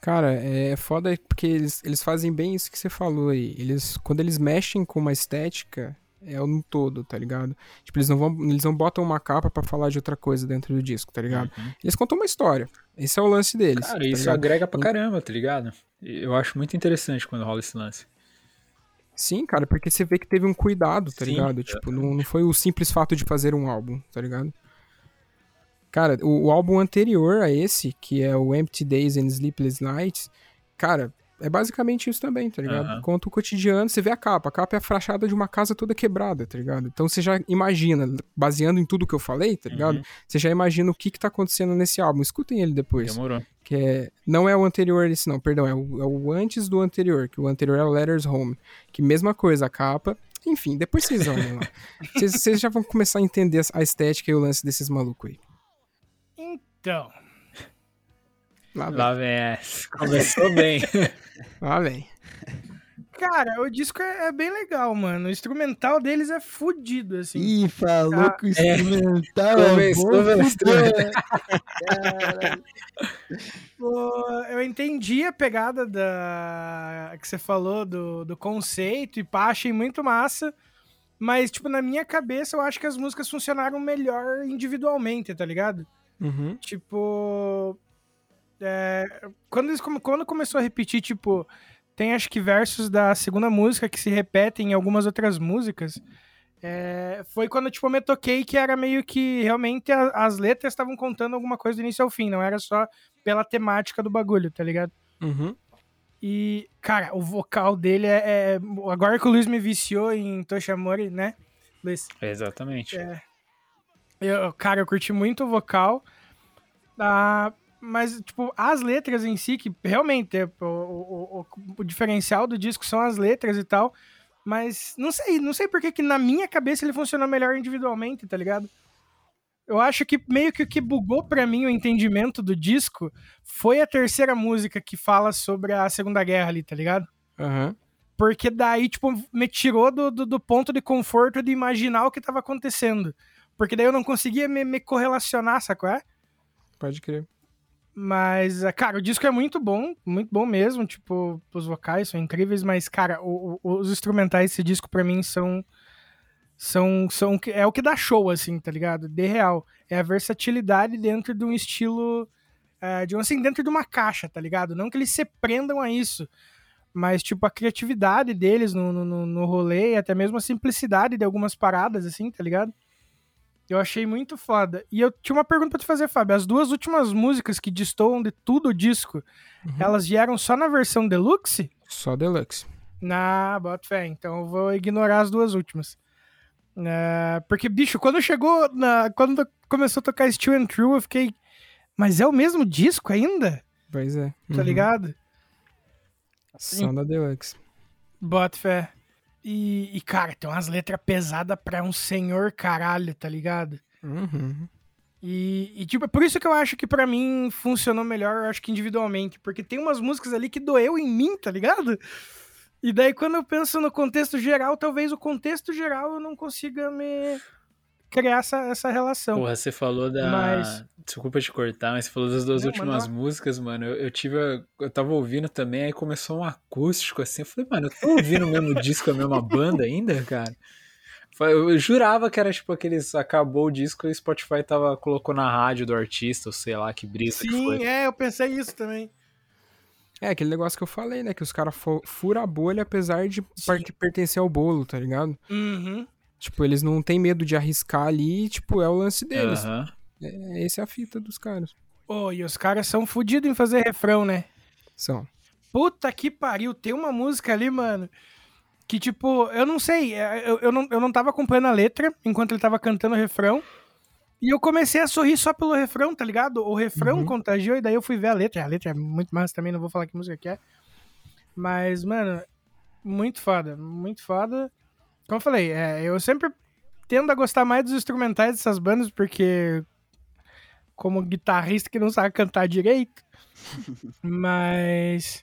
Cara, é foda porque eles, eles fazem bem isso que você falou aí. Eles, quando eles mexem com uma estética, é no todo, tá ligado? Tipo, eles não vão, eles não botam uma capa pra falar de outra coisa dentro do disco, tá ligado? Eles contam uma história. Esse é o lance deles. Cara, tá isso ligado? agrega pra caramba, tá ligado? Eu acho muito interessante quando rola esse lance. Sim, cara, porque você vê que teve um cuidado, tá Sim, ligado? Tipo, não, não foi o simples fato de fazer um álbum, tá ligado? Cara, o, o álbum anterior a esse, que é o Empty Days and Sleepless Nights, cara, é basicamente isso também, tá ligado? Aham. Conta o cotidiano, você vê a capa. A capa é a fachada de uma casa toda quebrada, tá ligado? Então você já imagina, baseando em tudo que eu falei, tá ligado? Uhum. Você já imagina o que que tá acontecendo nesse álbum. Escutem ele depois. Demorou. Que é, não é o anterior esse não, perdão, é o, é o antes do anterior, que o anterior é o Letters Home. Que mesma coisa, a capa. Enfim, depois vocês olhem lá. Vocês já vão começar a entender a estética e o lance desses malucos aí. Então. Lá vem. Lá vem essa. Começou bem. Lá vem. Cara, o disco é, é bem legal, mano. O instrumental deles é fudido, assim. Ih, falou Ah, que o instrumental é Começou bom, fudeu. Caralho. Pô, eu entendi a pegada da que você falou do, do conceito e pá, achei muito massa. Mas, tipo, na minha cabeça, eu acho que as músicas funcionaram melhor individualmente, tá ligado? Uhum. Tipo. é, quando, eles, quando começou a repetir, tipo, tem acho que versos da segunda música que se repetem em algumas outras músicas. é, foi quando, tipo, eu me toquei que era meio que realmente a- as letras estavam contando alguma coisa do início ao fim, não era só pela temática do bagulho, tá ligado? Uhum. E, cara, o vocal dele é. é- agora que o Luiz me viciou em Toshamori, né? Luiz? Exatamente. É. Eu, cara, eu curti muito o vocal. Ah, mas, tipo, as letras em si, que realmente é, o, o, o, diferencial do disco são as letras e tal. Mas não sei, não sei por que na minha cabeça ele funcionou melhor individualmente, tá ligado? Eu acho que meio que o que bugou pra mim o entendimento do disco foi a terceira música que fala sobre a Segunda Guerra ali, tá ligado? Aham. Porque daí, tipo, me tirou do, do, do ponto de conforto de imaginar o que tava acontecendo. Porque daí eu não conseguia me, me correlacionar, sacou? É? Pode crer. Mas, é, cara, o disco é muito bom, muito bom mesmo. Tipo, os vocais são incríveis, mas, cara, o- o- os instrumentais desse disco pra mim são. São, são. É o que dá show, assim, tá ligado? De real. É a versatilidade dentro de um estilo. é, de um, assim, dentro de uma caixa, tá ligado? Não que eles se prendam a isso. Mas, tipo, a criatividade deles no, no- no rolê e até mesmo a simplicidade de algumas paradas, assim, tá ligado? Eu achei muito foda. E eu tinha uma pergunta pra te fazer, Fábio. As duas últimas músicas que destoam de tudo o disco, elas vieram só na versão deluxe? Só Deluxe. Na, bota fé. Então eu vou ignorar as duas últimas. É, porque, bicho, quando chegou na. Quando começou a tocar Still and True, eu fiquei. Mas é o mesmo disco ainda? Pois é. Tá Uhum. ligado? Só da Deluxe. Bota fé. E, e, cara, tem umas letras pesadas pra um senhor caralho, tá ligado? Uhum. E, e, tipo, é por isso que eu acho que pra mim funcionou melhor, eu acho que individualmente. Porque tem umas músicas ali que doeu em mim, tá ligado? E daí, quando eu penso no contexto geral, talvez o contexto geral eu não consiga me criar essa, essa relação. Porra, você falou da. Mas- Desculpa te cortar, mas você falou das duas Não, últimas manda músicas, mano. Eu, eu tive. a- Eu tava ouvindo também, aí começou um acústico assim. Eu falei, mano, eu tô ouvindo o mesmo disco, a mesma banda ainda, cara? Eu jurava que era tipo aqueles. Acabou o disco e o Spotify tava, colocou na rádio do artista, ou sei lá que brisa que foi. Sim, é, eu pensei isso também. É aquele negócio que eu falei, né? Que os caras fu- furam a bolha apesar de Sim. pertencer ao bolo, tá ligado? Uhum. Tipo, eles não têm medo de arriscar ali, tipo, é o lance deles. Aham. É, essa é a fita dos caras. Pô, e os caras são fodidos em fazer refrão, né? São. Puta que pariu, tem uma música ali, mano, que tipo, eu não sei, é, eu, eu, não, eu não tava acompanhando a letra enquanto ele tava cantando o refrão. E eu comecei a sorrir só pelo refrão, tá ligado? O refrão Uhum. contagiou e daí eu fui ver a letra. A letra é muito massa também, não vou falar que música que é. Mas, mano, muito foda, muito foda. Como eu falei, é, eu sempre tendo a gostar mais dos instrumentais dessas bandas, porque como guitarrista que não sabe cantar direito. Mas,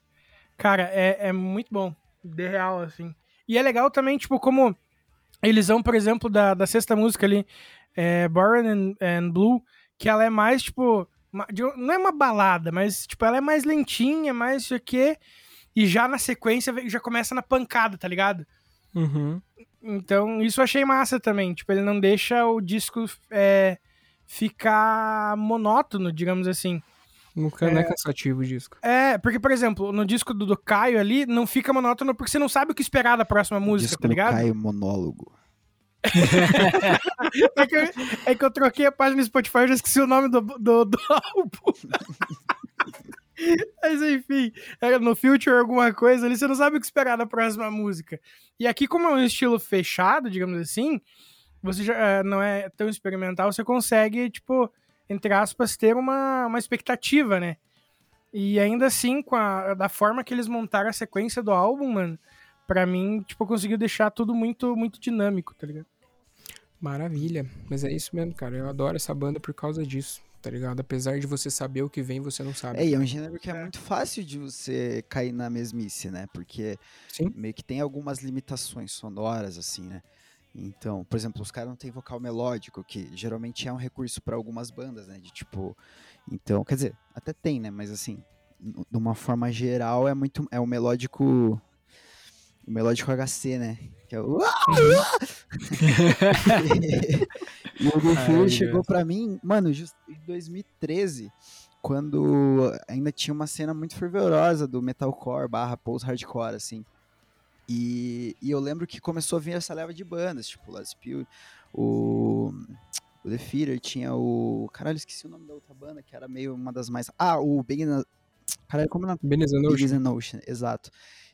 cara, é, é muito bom. De real, assim. E é legal também, tipo, como eles vão, por exemplo, da, da sexta música ali, é, Born and, and Blue, que ela é mais, tipo, uma- de- não é uma balada, mas, tipo, ela é mais lentinha, mais isso aqui. E já na sequência já começa na pancada, tá ligado? Uhum. Então, isso eu achei massa também. Tipo, ele não deixa o disco é, ficar monótono, digamos assim. Nunca não é cansativo o disco. É, porque, por exemplo, no disco do, do Caio ali, não fica monótono porque você não sabe o que esperar da próxima música, Disco tá do ligado? Caio monólogo. É que, eu, é que eu troquei a página do Spotify e já esqueci o nome do, do, do álbum. Mas enfim, era no Future alguma coisa ali, você não sabe o que esperar da próxima música. E aqui, como é um estilo fechado, digamos assim, você já eh, não é tão experimental, você consegue, tipo, entre aspas, ter uma, uma expectativa, né? E ainda assim, com a, da forma que eles montaram a sequência do álbum, mano, pra mim, tipo, conseguiu deixar tudo muito, muito dinâmico, tá ligado? Maravilha. Mas é isso mesmo, cara. Eu adoro essa banda por causa disso. tá ligado? Apesar de você saber o que vem, você não sabe. É, e é um gênero que é muito fácil de você cair na mesmice, né? Porque Sim. meio que tem algumas limitações sonoras, assim, né? Então, por exemplo, os caras não têm vocal melódico, que geralmente é um recurso para algumas bandas, né? De tipo. Então, quer dizer, até tem, né? Mas assim, de uma forma geral, é muito. É o melódico. O melódico HC, né? Que é o. e o Fear chegou pra mim, mano, just, em 2013, quando ainda tinha uma cena muito fervorosa do metalcore barra post-hardcore, assim. E, e eu lembro que começou a vir essa leva de bandas, tipo Last Spill, o, o The Feeder, tinha o... Caralho, esqueci o nome da outra banda, que era meio uma das mais... Ah, o Big... Caralho, como é o Biggs Ocean. Ocean, exato.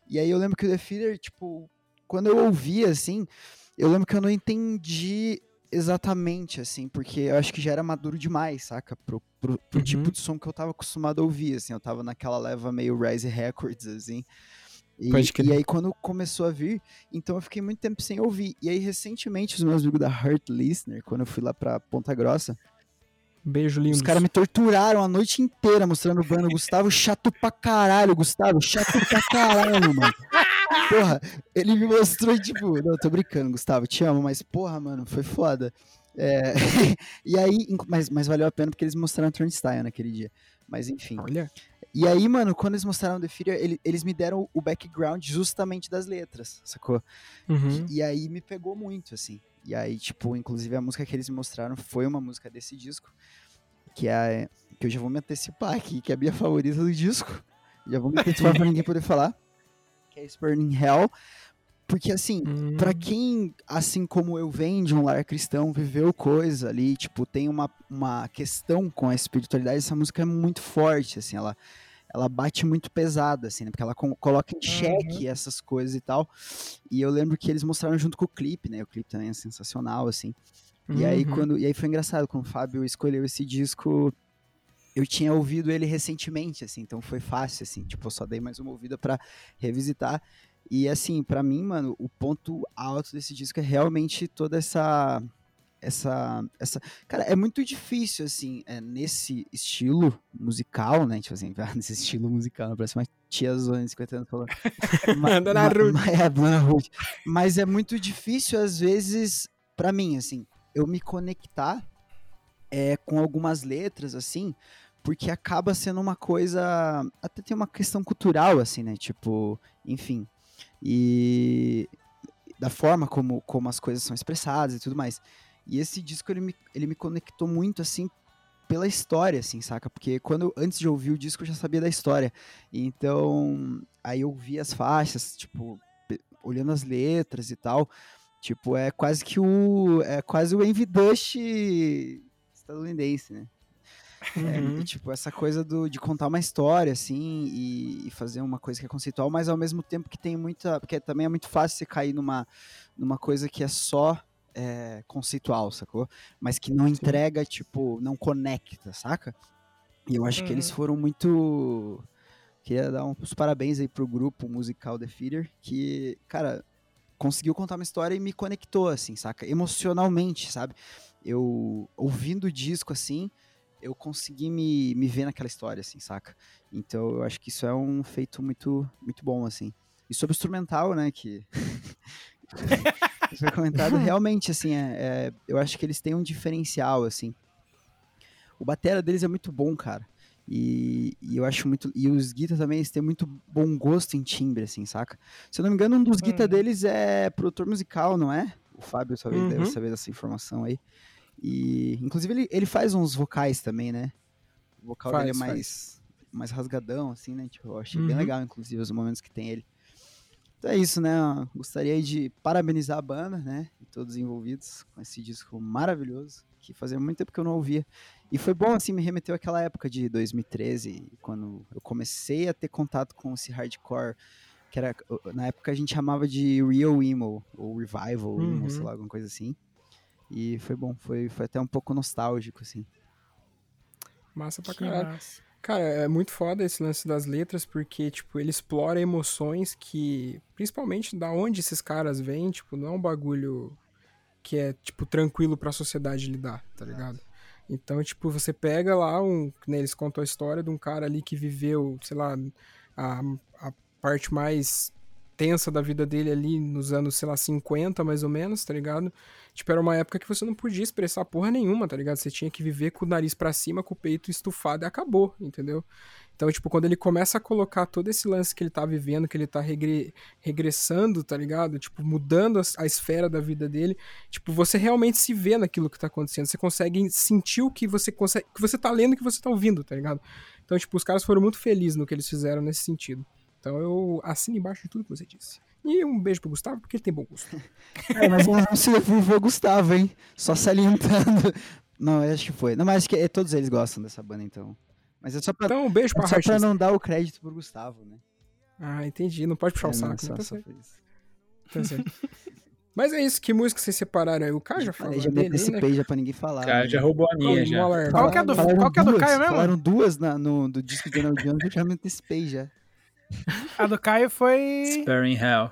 E aí eu lembro que o The Feeder, tipo, quando eu ouvi, assim, eu lembro que eu não entendi exatamente, assim, porque eu acho que já era maduro demais, saca? Pro, pro, pro Uhum. tipo de som que eu tava acostumado a ouvir, assim, eu tava naquela leva meio Rise Records, assim. E, e aí quando começou a vir, então eu fiquei muito tempo sem ouvir. E aí recentemente os meus amigos da Heart Listener, quando eu fui lá pra Ponta Grossa, Beijo lindo. os caras me torturaram a noite inteira mostrando banda. Gustavo, chato pra caralho, Gustavo, chato pra caralho, mano. Porra, ele me mostrou, tipo, não, tô brincando, Gustavo, te amo, mas porra, mano, foi foda. É, e aí, mas, mas valeu a pena porque eles mostraram Turnstile naquele dia. Mas enfim. Olha. E aí, mano, quando eles mostraram The Fear, ele- eles me deram o background justamente das letras, sacou? Uhum. E aí me pegou muito, assim. E aí, tipo, inclusive a música que eles me mostraram foi uma música desse disco, que é. Que eu já vou me antecipar aqui, que é a minha favorita do disco. Já vou me antecipar pra ninguém poder falar. Que é Burning Hell. Porque, assim, Hum. Pra quem, assim como eu, vem de um lar cristão, viveu coisa ali, tipo, tem uma, uma questão com a espiritualidade, essa música é muito forte, assim, ela, ela bate muito pesada, assim, né? Porque ela co- coloca em xeque essas coisas e tal. E eu lembro que eles mostraram junto com o clipe, né? O clipe também é sensacional, assim. E aí, Uhum. quando, e aí foi engraçado, quando o Fábio escolheu esse disco, eu tinha ouvido ele recentemente, assim, então foi fácil, assim, tipo, eu só dei mais uma ouvida pra revisitar. E assim, pra mim, mano, o ponto alto desse disco é realmente toda essa essa essa, cara, é muito difícil assim, é, nesse estilo musical, né? Tipo assim, nesse estilo musical, parece uma tiazona de 50 anos falando. Ma- Dona ma- Ruth. ma- é, Dona Ruth. Mas é muito difícil às vezes pra mim, assim, eu me conectar é, com algumas letras assim, porque acaba sendo uma coisa, até tem uma questão cultural assim, né? Tipo, enfim, e da forma como, como as coisas são expressadas e tudo mais. E esse disco ele me, ele me conectou muito assim pela história, assim, saca? Porque quando antes de ouvir o disco eu já sabia da história. Então, aí eu vi as faixas, tipo, olhando as letras e tal, tipo, é quase que o é quase o Envy Dust estadunidense, né? É, Uhum. e, tipo, essa coisa do, de contar uma história, assim, e, e fazer uma coisa que é conceitual, mas ao mesmo tempo que tem muita. Porque também é muito fácil você cair numa, numa coisa que é só é, conceitual, sacou? Mas que não entrega, tipo, não conecta, saca? E eu acho que eles Uhum. foram muito. Queria dar uns parabéns aí pro grupo musical The Feeder, que, cara, conseguiu contar uma história e me conectou, assim, saca? Emocionalmente, sabe? Eu, ouvindo o disco, assim, eu consegui me, me ver naquela história, assim, saca? Então eu acho que isso é um feito muito, muito bom, assim. E sobre o instrumental, né, que foi comentado, realmente, assim, é, é- eu acho que eles têm um diferencial, assim. O batera deles é muito bom, cara. E, e eu acho muito. E os guitas também, eles têm muito bom gosto em timbre, assim, saca? Se eu não me engano, um dos guitas Uhum. deles é produtor musical, não é? O Fábio talvez deve Uhum. saber dessa informação aí. E, inclusive, ele, ele faz uns vocais também, né? O vocal dele é Faz, mais, mais rasgadão, assim, né? Tipo, eu achei bem Uhum. legal, inclusive, os momentos que tem ele. Então é isso, né? Eu Gostaria de parabenizar a banda, né? E todos os envolvidos com esse disco maravilhoso, que fazia muito tempo que eu não ouvia. E foi bom, assim, me remeteu àquela época de 2013, quando eu comecei a ter contato com esse hardcore, que era, na época a gente chamava de Real Emo, ou Revival, Emo, Uhum. sei lá, alguma coisa assim. E foi bom, foi, foi até um pouco nostálgico, assim. Massa pra Que caralho. massa. Cara, é muito foda esse lance das letras, porque, tipo, ele explora emoções que, principalmente da onde esses caras vêm, tipo, não é um bagulho que é, tipo, tranquilo pra sociedade lidar, tá ligado? Então, tipo, você pega lá um. Né, eles contam a história de um cara ali que viveu, sei lá, a, a parte mais tensa da vida dele ali nos anos, sei lá, 50 mais ou menos, tá ligado? Tipo, era uma época que você não podia expressar porra nenhuma, tá ligado? Você tinha que viver com o nariz pra cima, com o peito estufado e acabou, entendeu? Então, tipo, quando ele começa a colocar todo esse lance que ele tá vivendo, que ele tá regre- regressando, tá ligado? Tipo, mudando a, esfera da vida dele, tipo, você realmente se vê naquilo que tá acontecendo. Você consegue sentir o que você consegue, que você tá lendo que você tá ouvindo, tá ligado? Então, tipo, os caras foram muito felizes no que eles fizeram nesse sentido. Então eu assino embaixo de tudo que você disse. E um beijo pro Gustavo, porque ele tem bom gosto. É, mas eu não se o Gustavo, hein? Só salientando. Não, eu acho que foi. Não, mas acho que é- todos eles gostam dessa banda, então. Mas é só pra, Então, um beijo pra é só pra não dar o crédito pro Gustavo, né? Ah, entendi. Não pode puxar o É, não, saco, só- né? Tá só certo. foi isso. Tá certo. Mas é isso, que música vocês separaram aí? O Caio já falou Falei, já aí, né? antecipei já pra ninguém falar. Cara, né? já roubou a minha já. alargar. Qual que é do, qual que é do duas, Caio mesmo? Falaram duas na- no, do disco de Donald Jones, eu já me antecipei já. A do Caio foi. Sparing Hell.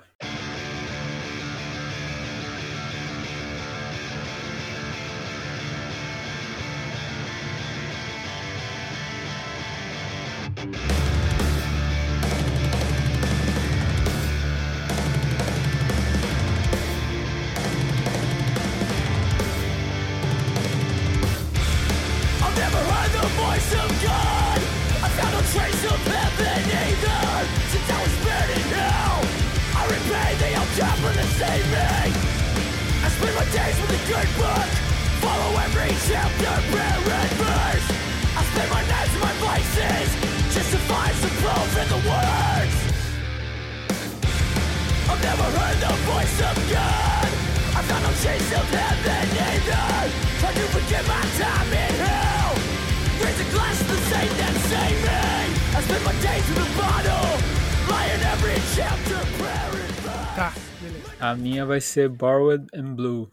A minha vai ser Borrowed and Blue.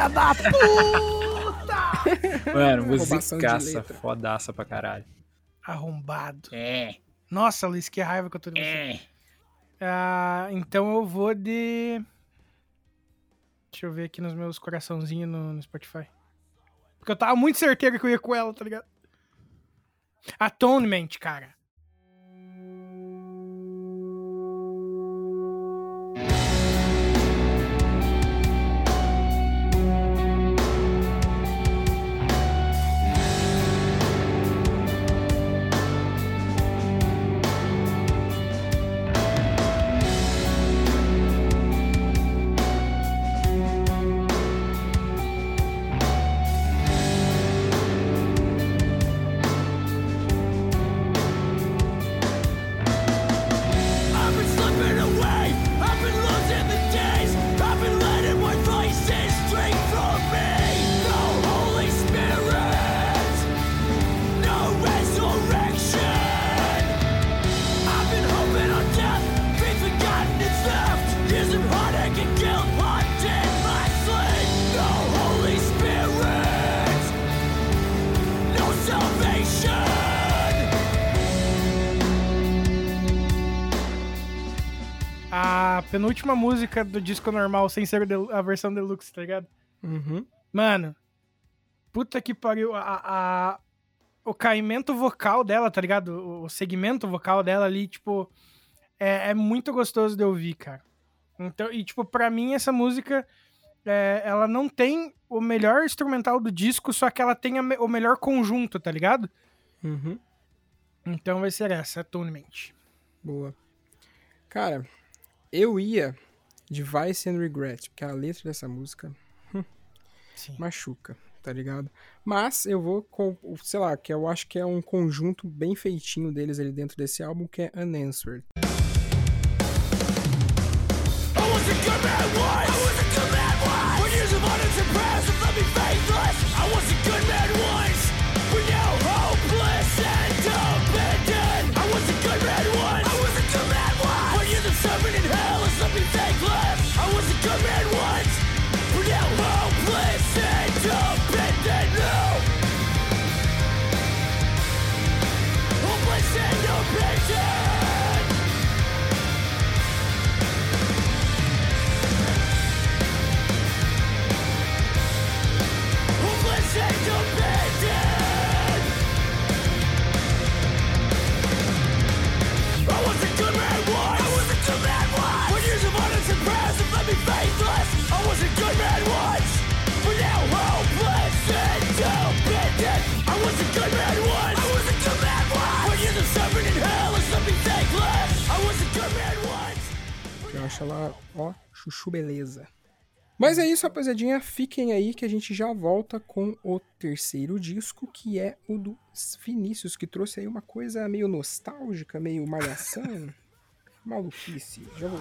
Filha da puta! Mano, musicaça, fodaça pra caralho. Arrombado. É, Nossa, Luiz, que raiva que eu tô de você. Ah, então eu vou de. Deixa eu ver aqui nos meus coraçãozinhos no, no Spotify. Porque eu tava muito certeiro que eu ia com ela, tá ligado? Atonement, cara. Penúltima música do disco normal, sem ser a versão deluxe, tá ligado? Uhum. Mano, puta que pariu. A, a- o caimento vocal dela, tá ligado? O, segmento vocal dela ali, tipo, é, é muito gostoso de ouvir, cara. Então, e tipo, pra mim essa música é, ela não tem o melhor instrumental do disco, só que ela tem a o melhor conjunto, tá ligado? Uhum. Então vai ser essa, Atonement. Boa. Cara, eu ia de Vice and Regret, porque a letra dessa música hum, Sim. machuca, tá ligado? Mas eu vou com, o- sei lá, que eu acho que é um conjunto bem feitinho deles ali dentro desse álbum, que é Unanswered. Eu acho ela, ó, chuchu beleza. Mas é isso, rapaziadinha. Fiquem aí que a gente já volta com o terceiro disco, que é o do Vinícius, que trouxe aí uma coisa meio nostálgica, meio malhação. Maluquice. Já vou.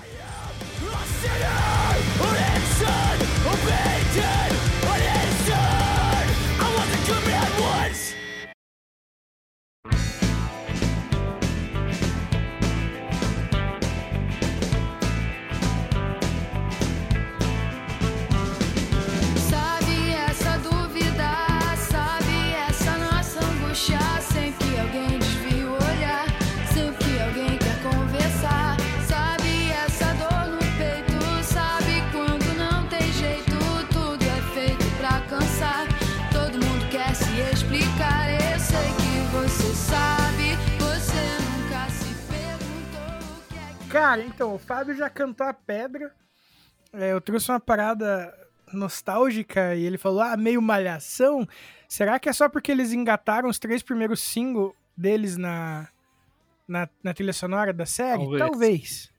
Cara, então, o Fábio já cantou a pedra. É, eu trouxe uma parada nostálgica e ele falou, ah, meio malhação. Será que é só porque eles engataram os três primeiros singles deles na, na, na trilha sonora da série? Talvez. Talvez.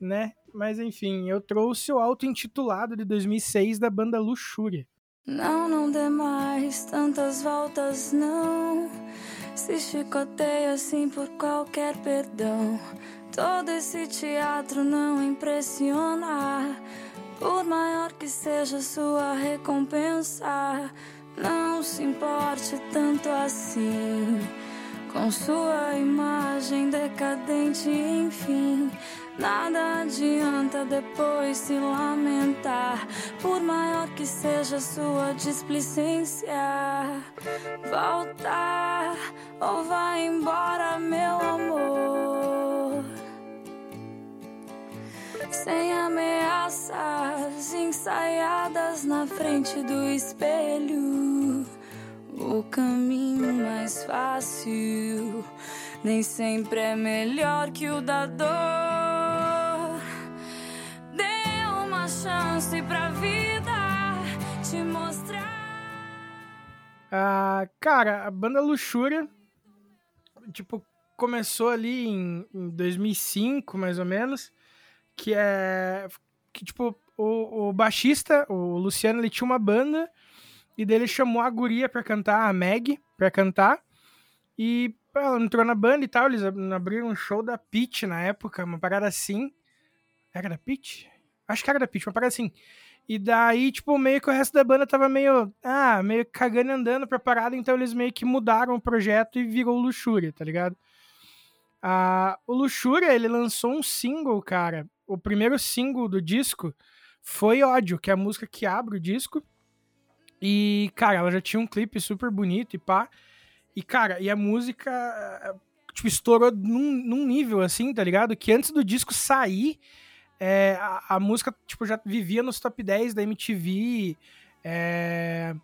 Né? Mas enfim, eu trouxe o auto-intitulado de 2006 da banda Luxúria. Não, não dê mais tantas voltas, não. Se chicoteia assim por qualquer perdão. Todo esse teatro não impressiona. Por maior que seja sua recompensa, não se importe tanto assim. Com sua imagem decadente, enfim. Nada adianta depois se lamentar. Por maior que seja sua displicência, volta ou vai embora, meu amor. Sem ameaças ensaiadas na frente do espelho. O caminho mais fácil nem sempre é melhor que o da dor. Dê uma chance pra vida te mostrar. Ah, cara, a banda Luxúria, tipo, começou ali em, em 2005, mais ou menos, que é, que tipo, o, o baixista, o Luciano, ele tinha uma banda, e dele chamou a guria pra cantar, a Meg, pra cantar, e ela entrou na banda e tal, eles ab- abriram um show da Peach na época, uma parada assim, era da Peach? Acho que era da Peach, uma parada assim, e daí, tipo, meio que o resto da banda tava meio, ah, meio cagando andando pra parada, então eles meio que mudaram o projeto e virou Luxúria, tá ligado? Ah, o Luxúria, ele lançou um single, cara. O primeiro single do disco foi Ódio, que é a música que abre o disco. E, cara, ela já tinha um clipe super bonito e pá. E, cara, e a música, tipo, estourou num, num nível, assim, tá ligado? Que antes do disco sair, é, a, a música, tipo, já vivia nos top 10 da MTV. é,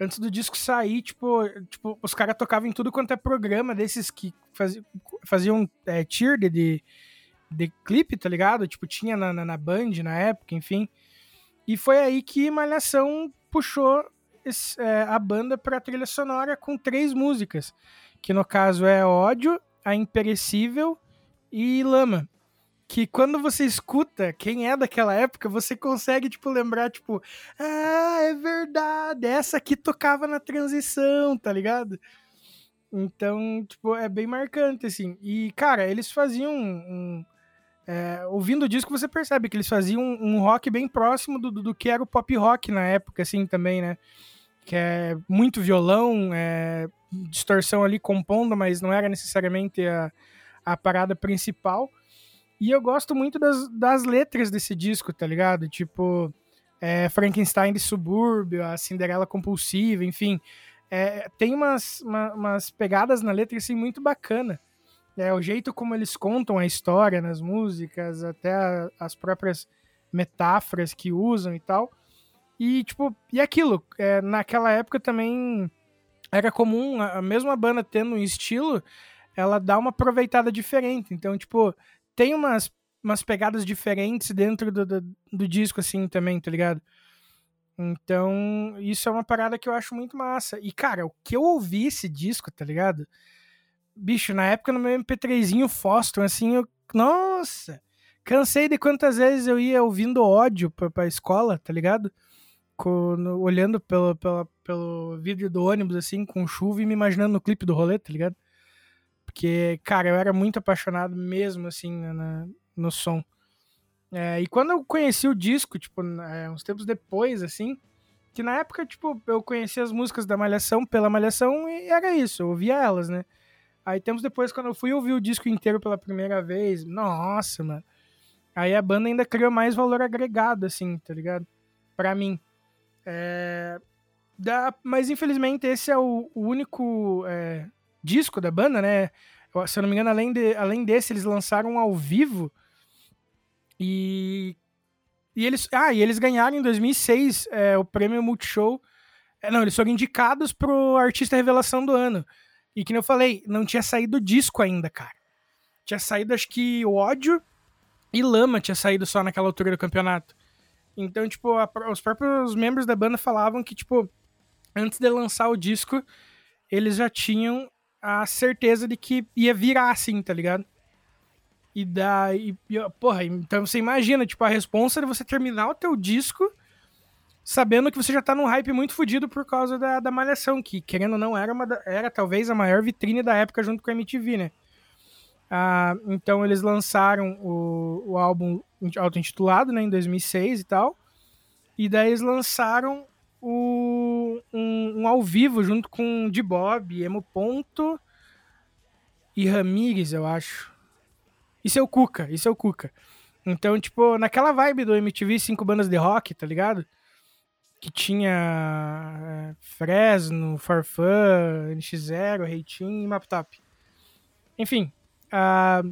antes do disco sair, tipo, tipo os caras tocavam em tudo quanto é programa desses que fazi- faziam é, tier de, de, clipe, tá ligado? Tipo, tinha na, na, na Band na época, enfim. E foi aí que Malhação puxou esse- é, a banda pra trilha sonora com três músicas. Que no caso é Ódio, A Imperecível e Lama. Que quando você escuta quem é daquela época, você consegue, tipo, lembrar, tipo, ah, é verdade, essa aqui tocava na transição, tá ligado? Então, tipo, é bem marcante, assim. E, cara, eles faziam um. É, ouvindo o disco, você percebe que eles faziam um, um rock bem próximo do, do, que era o pop rock na época, assim, também, né? Que é muito violão, é, distorção ali compondo, mas não era necessariamente a, a parada principal. E eu gosto muito das, das letras desse disco, tá ligado? Tipo, é, Frankenstein de Subúrbio, a Cinderela Compulsiva, enfim. É, tem umas, uma- umas pegadas na letra, assim, muito bacana. É, o jeito como eles contam a história nas músicas, até a- as próprias metáforas que usam e tal. E, tipo, e aquilo, é, naquela época também era comum, a mesma banda tendo um estilo, ela dá uma aproveitada diferente. Então, tipo, tem umas, umas pegadas diferentes dentro do, do, do disco, assim, também, tá ligado? Então, isso é uma parada que eu acho muito massa. E, cara, o que eu ouvi esse disco, tá ligado? Bicho, na época no meu MP3zinho Foston, assim, eu. Nossa! Cansei de quantas vezes eu ia ouvindo ódio pra, pra escola, tá ligado? Co- no- olhando pelo, pela- pelo vidro do ônibus, assim, com chuva e me imaginando no clipe do rolê, tá ligado? Porque, cara, eu era muito apaixonado mesmo, assim, na- no som. É, e quando eu conheci o disco, tipo, é, uns tempos depois, assim, que na época, tipo, eu conhecia as músicas da Malhação pela Malhação e era isso, eu ouvia elas, né? Aí tempos depois, quando eu fui ouvir o disco inteiro pela primeira vez, nossa, mano. Aí a banda ainda criou mais valor agregado, assim, tá ligado? Pra mim. É, da, mas infelizmente esse é o, único é, disco da banda, né? Se eu não me engano, além, de, além desse, eles lançaram ao vivo. E. E eles, ah, e eles ganharam em 2006 é, o prêmio Multishow. É, não, eles foram indicados pro Artista Revelação do Ano. E que nem eu falei, não tinha saído disco ainda, cara. Tinha saído, acho que, o Ódio e Lama tinha saído só naquela altura do campeonato. Então, tipo, a- os próprios membros da banda falavam que, tipo, antes de lançar o disco, eles já tinham a certeza de que ia virar assim, tá ligado? E daí, porra, então você imagina, tipo, a responsa de você terminar o teu disco sabendo que você já tá num hype muito fodido por causa da, da Malhação, que, querendo ou não, era, uma era talvez a maior vitrine da época junto com a MTV, né? Ah, então eles lançaram o, o álbum auto-intitulado, né, em 2006 e tal. E daí eles lançaram o, um, um ao vivo junto com de Bob, Emo Ponto e Ramires, eu acho. É o Cuca, é o Cuca. Então, tipo, naquela vibe do MTV Cinco Bandas de Rock, tá ligado? Que tinha é, Fresno, Farfã, NX0, Reitinho e Maptop. Enfim, a,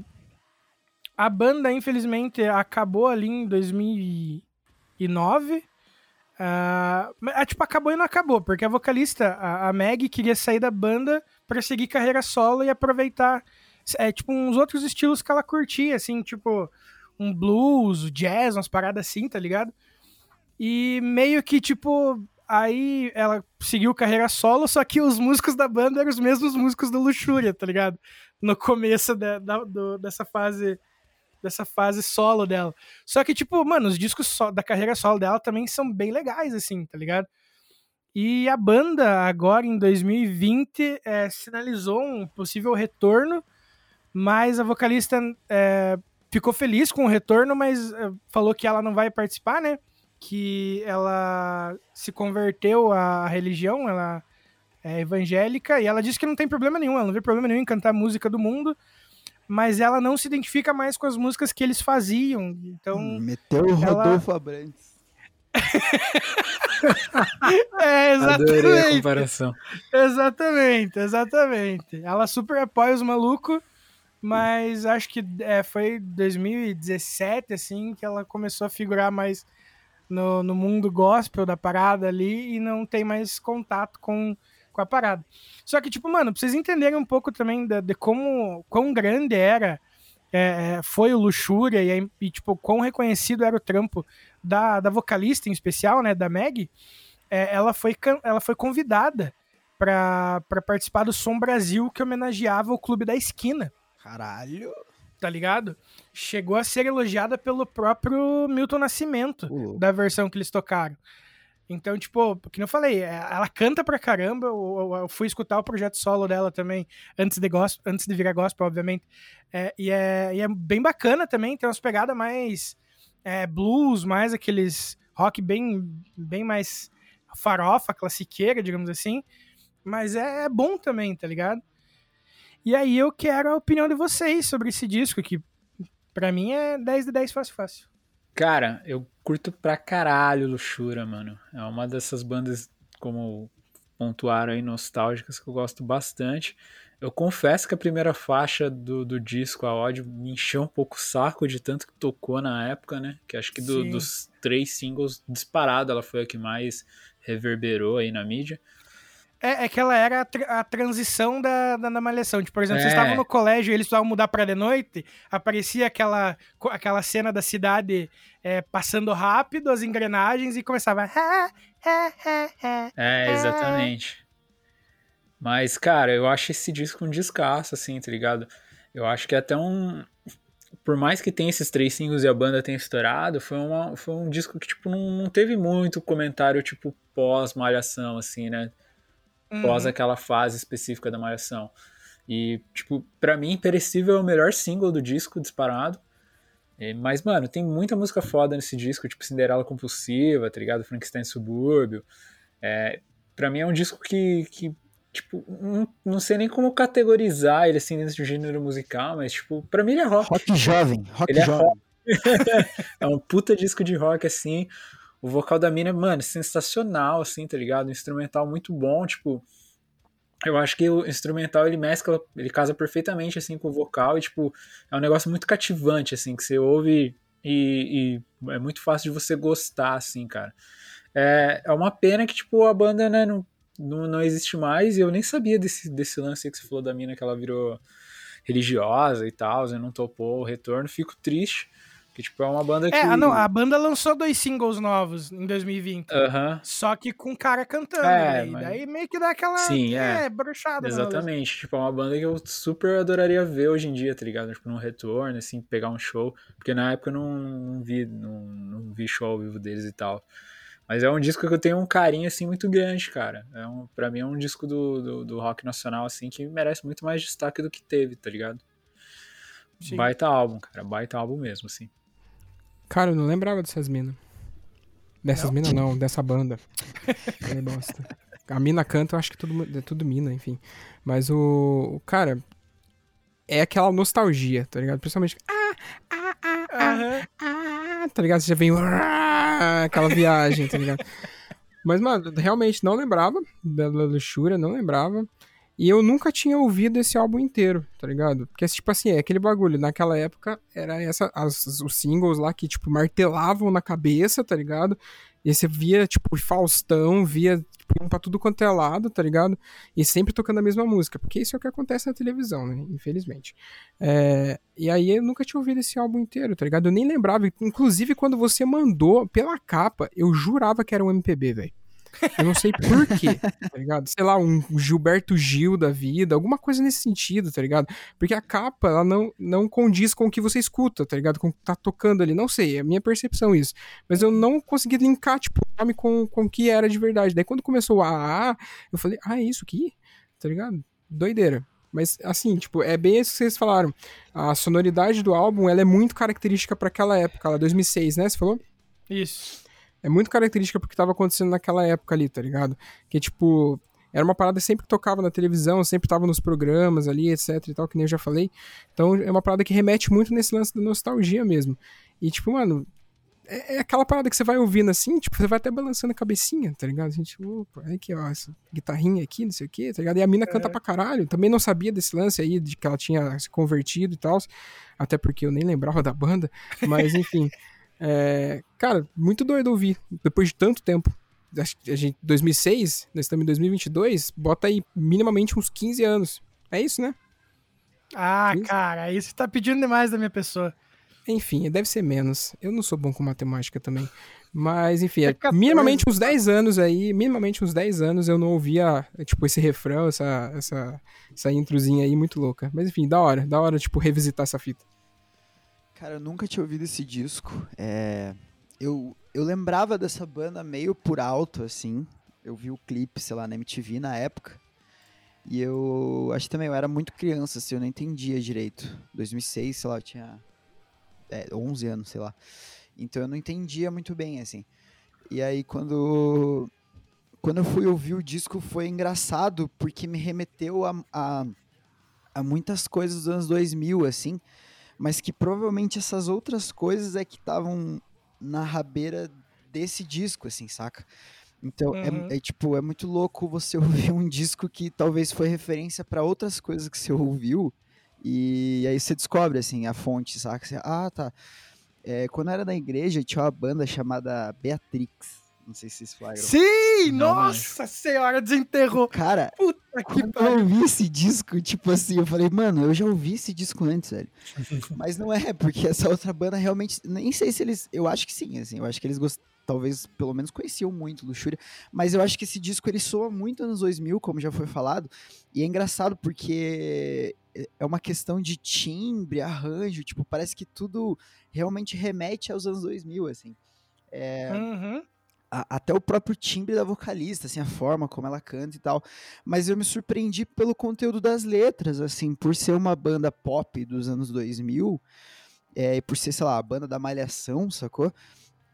a banda, infelizmente, acabou ali em 2009. Ah, mas, ah, tipo, acabou e não acabou, porque a vocalista, a, a Meg, queria sair da banda pra seguir carreira solo e aproveitar é, tipo, uns outros estilos que ela curtia, assim, tipo, um blues, jazz, umas paradas assim, tá ligado? E meio que, tipo, aí ela seguiu carreira solo, só que os músicos da banda eram os mesmos músicos do Luxúria, tá ligado? No começo da, da- do- dessa fase dessa fase solo dela. Só que, tipo, mano, os discos so- da carreira solo dela também são bem legais, assim, tá ligado? E a banda, agora em 2020, é, sinalizou um possível retorno, mas a vocalista é, ficou feliz com o retorno, mas é, falou que ela não vai participar, né? Que ela se converteu à religião, ela é evangélica, e ela disse que não tem problema nenhum, ela não vê problema nenhum em cantar música do mundo, mas ela não se identifica mais com as músicas que eles faziam. Então. Meteu o ela- Rodolfo Abrantes. É, Adorei a exatamente. comparação. Exatamente, exatamente. Ela super apoia os malucos, mas acho que é, foi 2017, assim, que ela começou a figurar mais no, no mundo gospel da parada ali e não tem mais contato com, com a parada. Só que, tipo, mano, pra vocês entenderem um pouco também da- de, como quão grande era é, é, foi o Luxúria e, e, tipo, quão reconhecido era o trampo da, da vocalista em especial, né, da Meg, é, ela, foi, ela foi convidada para participar do Som Brasil, que homenageava o Clube da Esquina, Caralho. Tá ligado? Chegou a ser elogiada pelo próprio Milton Nascimento louco. da versão que eles tocaram. Então, tipo, que eu falei, é, ela canta pra caramba. Eu, eu- eu fui escutar o projeto solo dela também, antes de, gospel, antes de virar gospel, obviamente. É, e, é, e é bem bacana também, tem umas pegadas mais é, blues, mais aqueles rock bem, bem mais farofa, classiqueira, digamos assim. Mas é, é bom também, tá ligado? E aí eu quero a opinião de vocês sobre esse disco, que pra mim é 10 de 10 fácil, fácil. Cara, eu curto pra caralho Luxura, mano. É uma dessas bandas, como pontuaram aí, nostálgicas, que eu gosto bastante. Eu confesso que a primeira faixa do, do disco, a ódio, me encheu um pouco o saco de tanto que tocou na época, né? Que acho que do- dos três singles, disparado, ela foi a que mais reverberou aí na mídia. É, é que ela era a, tra- a transição da, da, da malhação. Tipo, por exemplo, vocês É. estavam no colégio e eles precisavam mudar pra de noite, aparecia aquela, aquela cena da cidade é, passando rápido, as engrenagens, e começava. É, exatamente. Mas, cara, eu acho esse disco um descasso, assim, tá ligado? Eu acho que é até um. Por mais que tenha esses três singles e a banda tenha estourado, foi, uma, foi um disco que, tipo, não, não teve muito comentário, tipo, pós-malhação, assim, né? Pós Uhum. aquela fase específica da malhação. E, tipo, pra mim, Perecível é o melhor single do disco, disparado. É, Mas, mano, tem muita música foda nesse disco, tipo Cinderela Compulsiva, tá ligado? Frankenstein Subúrbio. É, pra mim é um disco que, que tipo, não, não sei nem como categorizar ele assim dentro do gênero musical, mas, tipo, pra mim ele é rock. Rock jovem, rock Ele é jovem. rock. é um puta disco de rock, assim. O vocal da mina, mano, sensacional, assim, tá ligado? Um instrumental muito bom, tipo. Eu acho que o instrumental ele mescla, ele casa perfeitamente assim com o vocal e tipo, é um negócio muito cativante assim, que você ouve e, e é muito fácil de você gostar assim, cara. É, é uma pena que tipo a banda, né, não, não, não existe mais e eu nem sabia desse, desse lance que você falou da mina que ela virou religiosa e tal, e não topou o retorno. Fico triste, que tipo é uma banda que É, não, a banda lançou dois singles novos em 2020. Aham. Só que com cara cantando. É, daí, mas- daí meio que dá aquela. Sim, é. no rolê. Exatamente, tipo, é uma banda que eu super adoraria ver hoje em dia, tá ligado? Tipo, num retorno, assim, pegar um show, porque na época eu não, não vi, não, não vi show ao vivo deles e tal. Mas é um disco que eu tenho um carinho, assim, muito grande, cara. É um, pra mim é um disco do, do, do rock nacional, assim, que merece muito mais destaque do que teve, tá ligado? Sim. Baita álbum, cara, baita álbum mesmo, assim. Cara, eu não lembrava dessas minas. Dessas minas não, dessa banda. Falei bosta. A mina canta, eu acho que tudo, é tudo mina, enfim. Mas o. o Cara, é aquela nostalgia, tá ligado? Principalmente. Ah, ah, ah, ah, ah, tá ligado? Você já vem. "Ah", Aquela viagem, tá ligado? Mas, mano, realmente não lembrava da da luxúria, não lembrava. E eu nunca tinha ouvido esse álbum inteiro, tá ligado? Porque, tipo assim, é aquele bagulho. Naquela época, era essa, as- os singles lá que, tipo, martelavam na cabeça, tá ligado? E você via, tipo, Faustão, via, tipo, pra tudo quanto é lado, tá ligado? E sempre tocando a mesma música. Porque isso é o que acontece na televisão, né? Infelizmente. É, e aí eu nunca tinha ouvido esse álbum inteiro, tá ligado? Eu nem lembrava. Inclusive, quando você mandou pela capa, eu jurava que era um MPB, velho. Eu não sei por quê, tá ligado? Sei lá, um Gilberto Gil da vida, alguma coisa nesse sentido, tá ligado? Porque a capa, ela não, não condiz com o que você escuta, tá ligado? Com o que tá tocando ali. Não sei, é a minha percepção isso. Mas eu não consegui linkar, tipo, o nome com, com o que era de verdade. Daí quando começou o AA, eu falei, ah, é isso aqui? Tá ligado? Doideira. Mas, assim, tipo, é bem isso que vocês falaram. A sonoridade do álbum, ela é muito característica pra aquela época, lá, 2006, né? Você falou? Isso. É muito característica porque tava acontecendo naquela época ali, tá ligado? Que, tipo, era uma parada que sempre tocava na televisão, sempre tava nos programas ali, etc e tal, que nem eu já falei. Então é uma parada que remete muito nesse lance da nostalgia mesmo. E, tipo, mano, é, é aquela parada que você vai ouvindo assim, tipo, você vai até balançando a cabecinha, tá ligado? A gente, opa, olha aqui, ó, essa guitarrinha aqui, não sei o quê, tá ligado? E a mina canta pra caralho. Também não sabia desse lance aí, de que ela tinha se convertido e tal, até porque eu nem lembrava da banda, mas enfim. É, cara, muito doido ouvir, depois de tanto tempo. Acho que A gente, 2006, nós estamos em 2022, bota aí minimamente uns 15 anos. É isso, né? Ah, Isso. cara, aí você tá pedindo demais da minha pessoa. Enfim, deve ser menos. Eu não sou bom com matemática também. Mas, enfim, É é 14. minimamente uns 10 anos aí, minimamente uns 10 anos eu não ouvia, tipo, esse refrão, essa, essa, essa introzinha aí muito louca. Mas, enfim, da hora, da hora, tipo, revisitar essa fita. Cara, eu nunca tinha ouvido esse disco. É, eu, eu lembrava dessa banda meio por alto, assim. Eu vi o clipe, sei lá, na MTV na época. E eu acho que também eu era muito criança, assim, eu não entendia direito. 2006, sei lá, eu tinha é, 11 anos, sei lá. Então eu não entendia muito bem, assim. E aí quando quando eu fui ouvir o disco foi engraçado porque me remeteu a, a, a muitas coisas dos anos 2000, assim mas que provavelmente essas outras coisas é que estavam na rabeira desse disco, assim, saca? Então, é- Uhum. é, tipo, é muito louco você ouvir um disco que talvez foi referência para outras coisas que você ouviu, e aí você descobre, assim, a fonte, saca? Você, ah, tá. É, quando eu era na igreja, tinha uma banda chamada Beatrix. Não sei se vocês flagram. Sim! Não, nossa senhora, desenterrou. Cara, Puta que quando eu ouvi esse disco, tipo assim, eu falei, mano, eu já ouvi esse disco antes, velho. Mas não é, porque essa outra banda realmente. Nem sei se eles. Eu acho que sim, assim. Eu acho que eles gost... talvez pelo menos conheciam muito Luxúria. Mas eu acho que esse disco ele soa muito anos 2000, como já foi falado. E é engraçado porque é uma questão de timbre, arranjo. Tipo, parece que tudo realmente remete aos anos 2000, assim. É, Uhum. A- até o próprio timbre da vocalista, assim, a forma como ela canta e tal. Mas eu me surpreendi pelo conteúdo das letras, assim, por ser uma banda pop dos anos 2000, é, e por ser, sei lá, a banda da Malhação, sacou?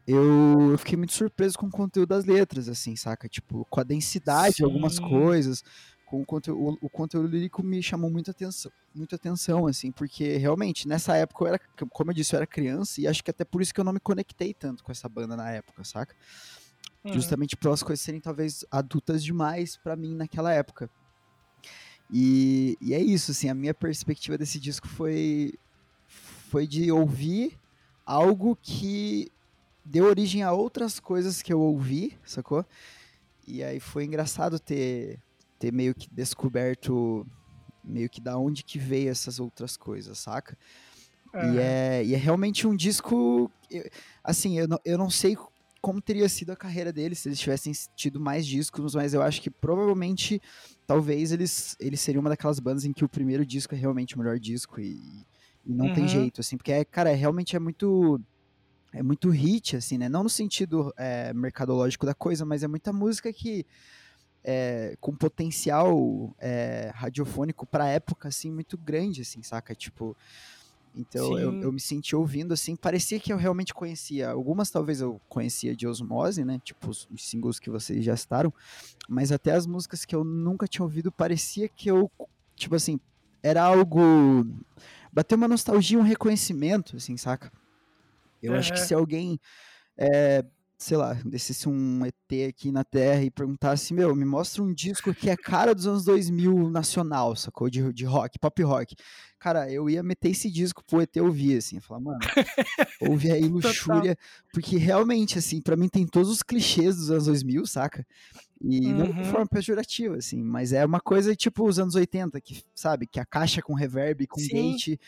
Eu, eu fiquei muito surpreso com o conteúdo das letras, assim, saca? Tipo, com a densidade de algumas Sim. coisas, com o conteúdo, o conteúdo lírico me chamou muita atenção, muita atenção, assim, porque realmente, nessa época eu era, como eu disse, eu era criança, e acho que até por isso que eu não me conectei tanto com essa banda na época, saca? Uhum. justamente pelas coisas serem talvez adultas demais pra mim naquela época. E, e é isso, assim, a minha perspectiva desse disco foi foi de ouvir algo que deu origem a outras coisas que eu ouvi, sacou? E aí foi engraçado ter ter meio que descoberto meio que da onde que veio essas outras coisas, saca? E, Aham. é, e é realmente um disco. eu- Assim, eu não, eu não sei como teria sido a carreira deles se eles tivessem tido mais discos, mas eu acho que provavelmente, talvez eles, eles seriam uma daquelas bandas em que o primeiro disco é realmente o melhor disco e, e não tem Uhum. jeito, assim, porque, é, cara, é, realmente é muito. É muito hit, assim, né? Não no sentido é, mercadológico da coisa, mas é muita música que. é, com potencial é, radiofônico pra época, assim, muito grande, assim, saca? Tipo. Então eu, eu me senti ouvindo assim, parecia que eu realmente conhecia. Algumas talvez eu conhecia de osmose, né? Tipo os, os singles que vocês já citaram, mas até as músicas que eu nunca tinha ouvido parecia que eu, tipo assim, era algo. Bateu uma nostalgia, um reconhecimento, assim, saca? Eu acho que se alguém, é, sei lá, descesse um ET aqui na Terra e perguntasse, meu, me mostra um disco que é cara dos anos 2000 nacional, sacou? De, de rock, pop rock. Cara, eu ia meter esse disco pro ET ouvir, assim, ia falar, mano, ouve aí Luxúria, porque realmente, assim, pra mim tem todos os clichês dos anos 2000, saca? E não de Uhum. forma pejorativa, assim, mas é uma coisa tipo os anos 80, que, sabe, que a caixa com reverb, com Sim. gate,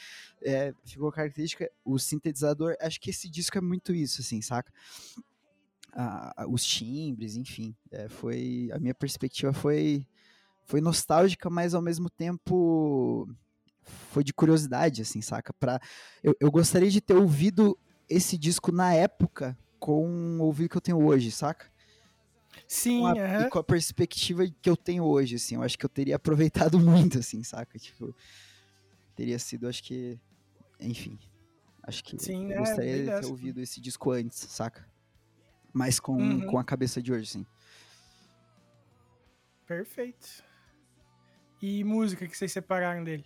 é, ficou característica, o sintetizador, acho que esse disco é muito isso, assim, saca? Ah, ah, os timbres, enfim, é, foi, a minha perspectiva foi, foi nostálgica, mas ao mesmo tempo foi de curiosidade, assim, saca? Pra, eu, eu gostaria de ter ouvido esse disco na época com o ouvido que eu tenho hoje, saca? Sim, com a, e com a perspectiva que eu tenho hoje, assim, eu acho que eu teria aproveitado muito, assim, saca? Tipo, teria sido, acho que, enfim, acho que Sim, eu é, gostaria bem de ter ouvido esse disco antes, saca? Mas com, Uhum. com a cabeça de hoje, assim. Perfeito. E música que vocês separaram dele?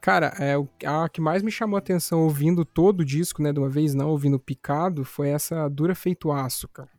Cara, é, o- a que mais me chamou a atenção ouvindo todo o disco, né, de uma vez não, ouvindo picado, foi essa Dura Feito Aço, cara.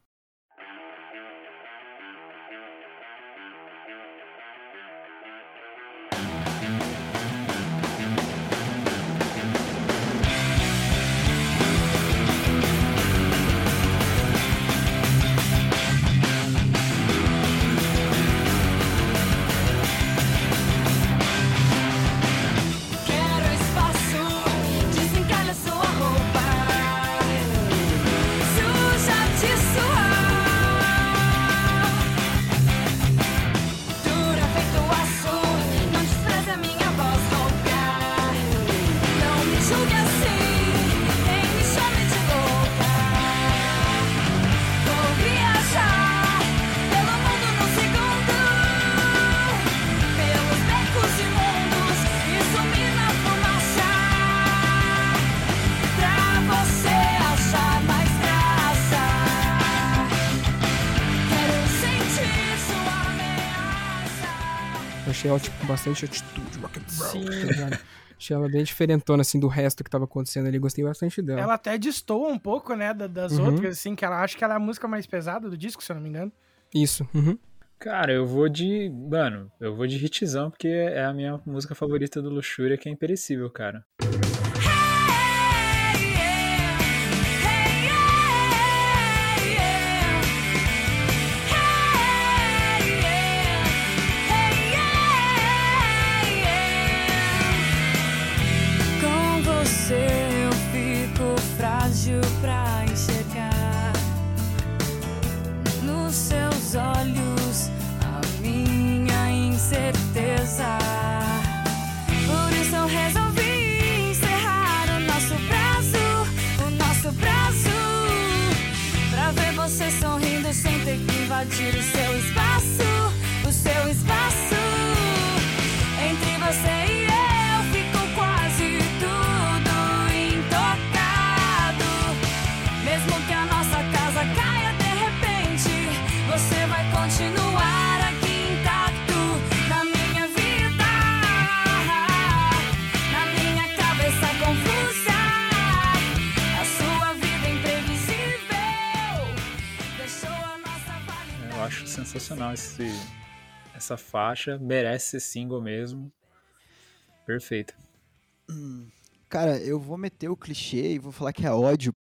Achei ela, tipo, com bastante atitude, rock and roll, Sim. tá? Achei ela bem diferentona, assim, do resto que tava acontecendo ali. Gostei bastante dela. Ela até destoa um pouco, né, da- das Uhum. outras, assim, que ela acha que ela é a música mais pesada do disco, se eu não me engano. Isso. uhum. Cara, eu vou de. Mano, eu vou de hitzão, porque é a minha música favorita do Luxúria, que é imperecível, cara. Sensacional esse, essa faixa. Merece ser single mesmo. Perfeito. Cara, eu vou meter o clichê e vou falar que é ódio.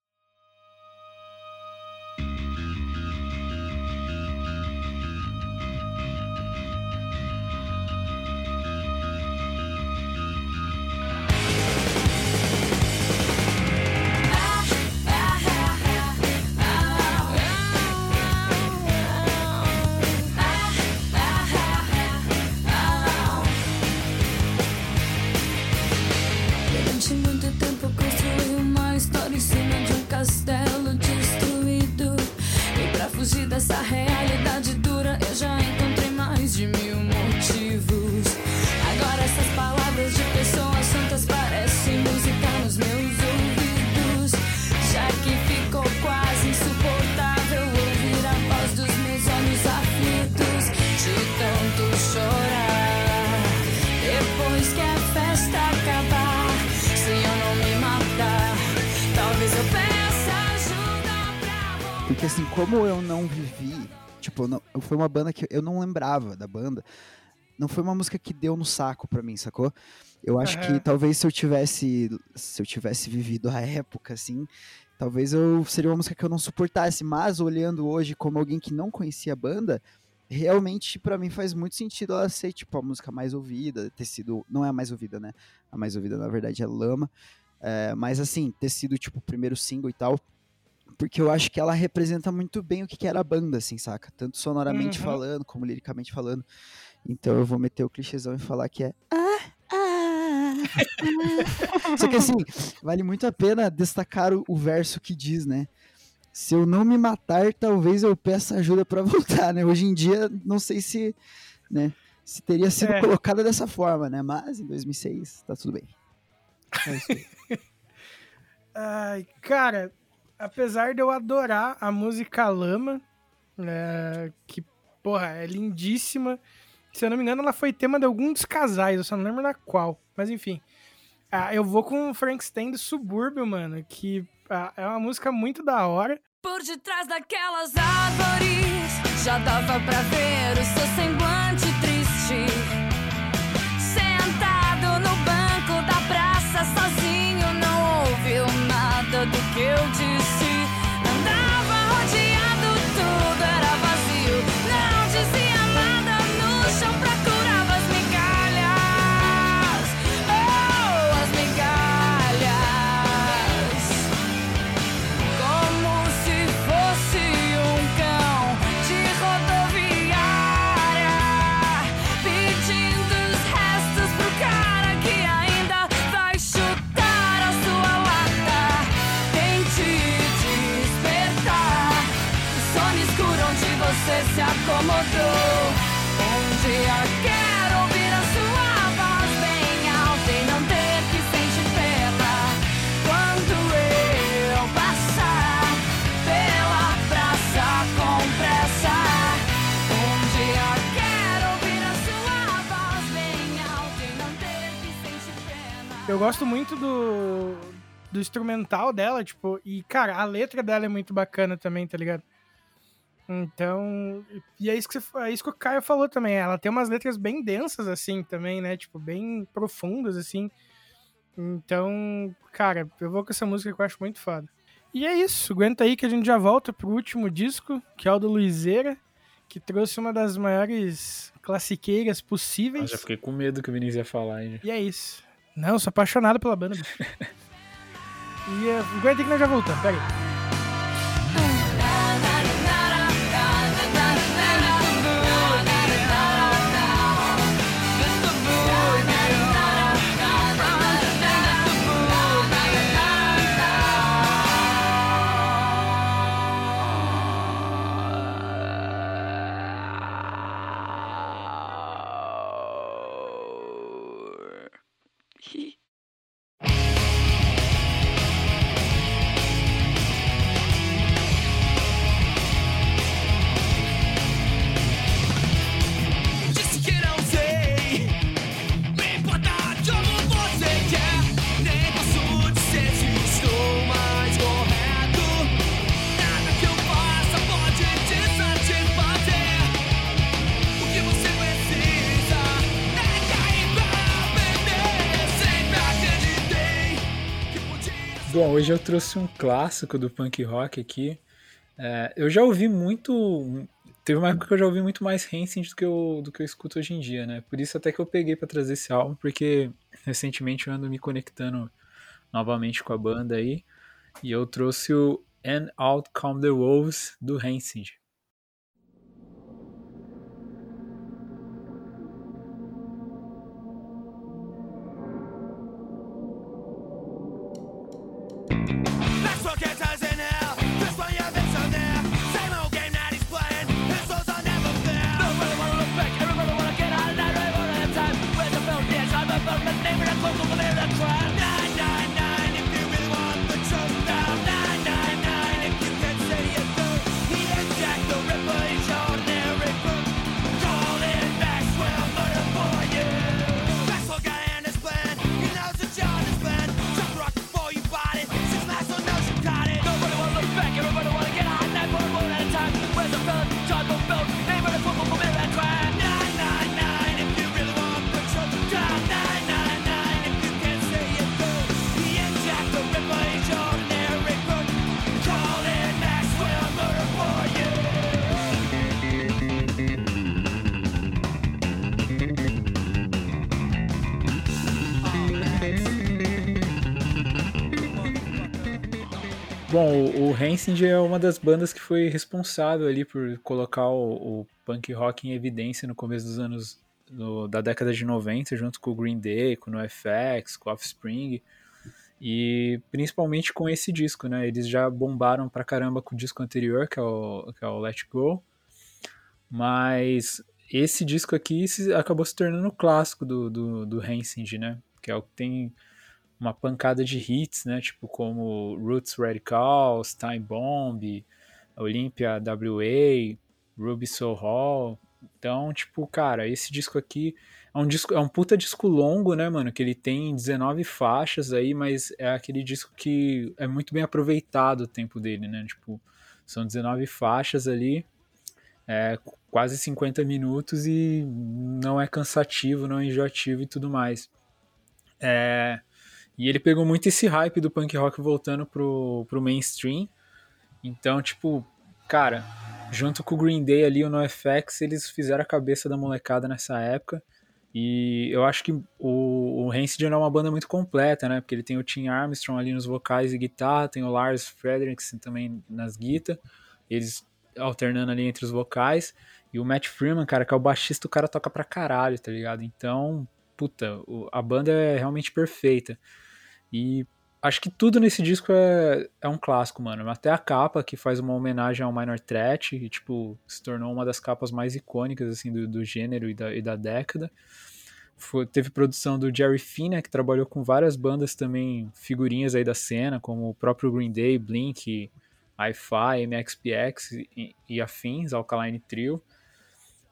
Uma banda que eu não lembrava da banda. Não foi uma música que deu no saco pra mim, sacou? Eu acho que Aham. talvez se eu tivesse se eu tivesse vivido a época assim, talvez eu seria uma música que eu não suportasse, mas olhando hoje como alguém que não conhecia a banda, realmente pra mim faz muito sentido ela ser tipo a música mais ouvida, ter sido, não é a mais ouvida, né? A mais ouvida na verdade é Lama. É, mas assim, ter sido tipo o primeiro single e tal, porque eu acho que ela representa muito bem o que que era a banda, assim, saca? Tanto sonoramente Uhum. falando, como liricamente falando. Então eu vou meter o clichêzão e falar que é. "Ah, ah, ah". Só que assim, vale muito a pena destacar o, o verso que diz, né? Se eu não me matar, talvez eu peça ajuda pra voltar, né? Hoje em dia, não sei se, né, se teria sido É. colocada dessa forma, né? Mas em 2006, tá tudo bem. É isso aí. Ai, cara, apesar de eu adorar a música Lama, é, que, porra, é lindíssima. Se eu não me engano, ela foi tema de algum dos casais, eu só não lembro da qual. Mas enfim. Ah, eu vou com o Frankenstein do Subúrbio, mano, que ah, é uma música muito da hora. Por detrás daquelas árvores já dava pra ver o seu semblante triste. Gosto muito do, do instrumental dela, tipo, e, cara, a letra dela é muito bacana também, tá ligado? Então, e é isso que, você, é isso que o Caio falou também. Ela tem umas letras bem densas, assim, também, né? Tipo, bem profundas, assim. Então, cara, eu vou com essa música que eu acho muito foda. E é isso, aguenta aí que a gente já volta pro último disco, que é o do Luizeira, que trouxe uma das maiores classiqueiras Eu possíveis. já fiquei com medo que o Vinícius ia falar, hein? E é isso. Não, eu sou apaixonado pela banda, bicho. e é, aguenta aí que nós já voltamos, pera Bom, hoje eu trouxe um clássico do punk rock aqui. É, eu já ouvi muito. Teve uma época que eu já ouvi muito mais Rancid do que eu, do que eu escuto hoje em dia, né? Por isso até que eu peguei pra trazer esse álbum, porque recentemente eu ando me conectando novamente com a banda aí. E eu trouxe o And Out Come the Wolves do Rancid. Rancid é uma das bandas que foi responsável ali por colocar o, o punk rock em evidência no começo dos anos no- da década de 90, junto com o Green Day, com o NoFX, com o Offspring, e principalmente com esse disco, né? Eles já bombaram pra caramba com o disco anterior, que é o, que é o Let Go, mas esse disco aqui se- acabou se tornando o clássico do, do, do né? Que é o que tem uma pancada de hits, né? Tipo como Roots Radicals, Time Bomb, Olympia WA, Ruby Soul Hall. Então, tipo, cara, esse disco aqui é um disco, é um puta disco longo, né, mano? Que ele tem 19 faixas aí, mas é aquele disco que é muito bem aproveitado o tempo dele, né? Tipo, são 19 faixas ali, é, quase 50 minutos e não é cansativo, não é enjoativo e tudo mais. É, e ele pegou muito esse hype do punk rock voltando pro, pro mainstream. Então, tipo, cara, junto com o Green Day ali, o NoFX, eles fizeram a cabeça da molecada nessa época. E eu acho que o, o Rancid é uma banda muito completa, né? Porque ele tem o Tim Armstrong ali nos vocais e guitarra, tem o Lars Frederiksen também nas guitas, eles alternando ali entre os vocais. E o Matt Freeman, cara, que é o baixista, o cara toca pra caralho, tá ligado? Então, puta, a banda é realmente perfeita. E acho que tudo nesse disco é, é um clássico, mano. Até a capa, que faz uma homenagem ao Minor Threat, e, tipo, se tornou uma das capas mais icônicas, assim, do, do gênero e da, e da década. Foi- teve produção do Jerry Finn, né, que trabalhou com várias bandas também, figurinhas aí da cena, como o próprio Green Day, Blink, Hi-Fi, MXPX e, e afins, Alkaline Trio.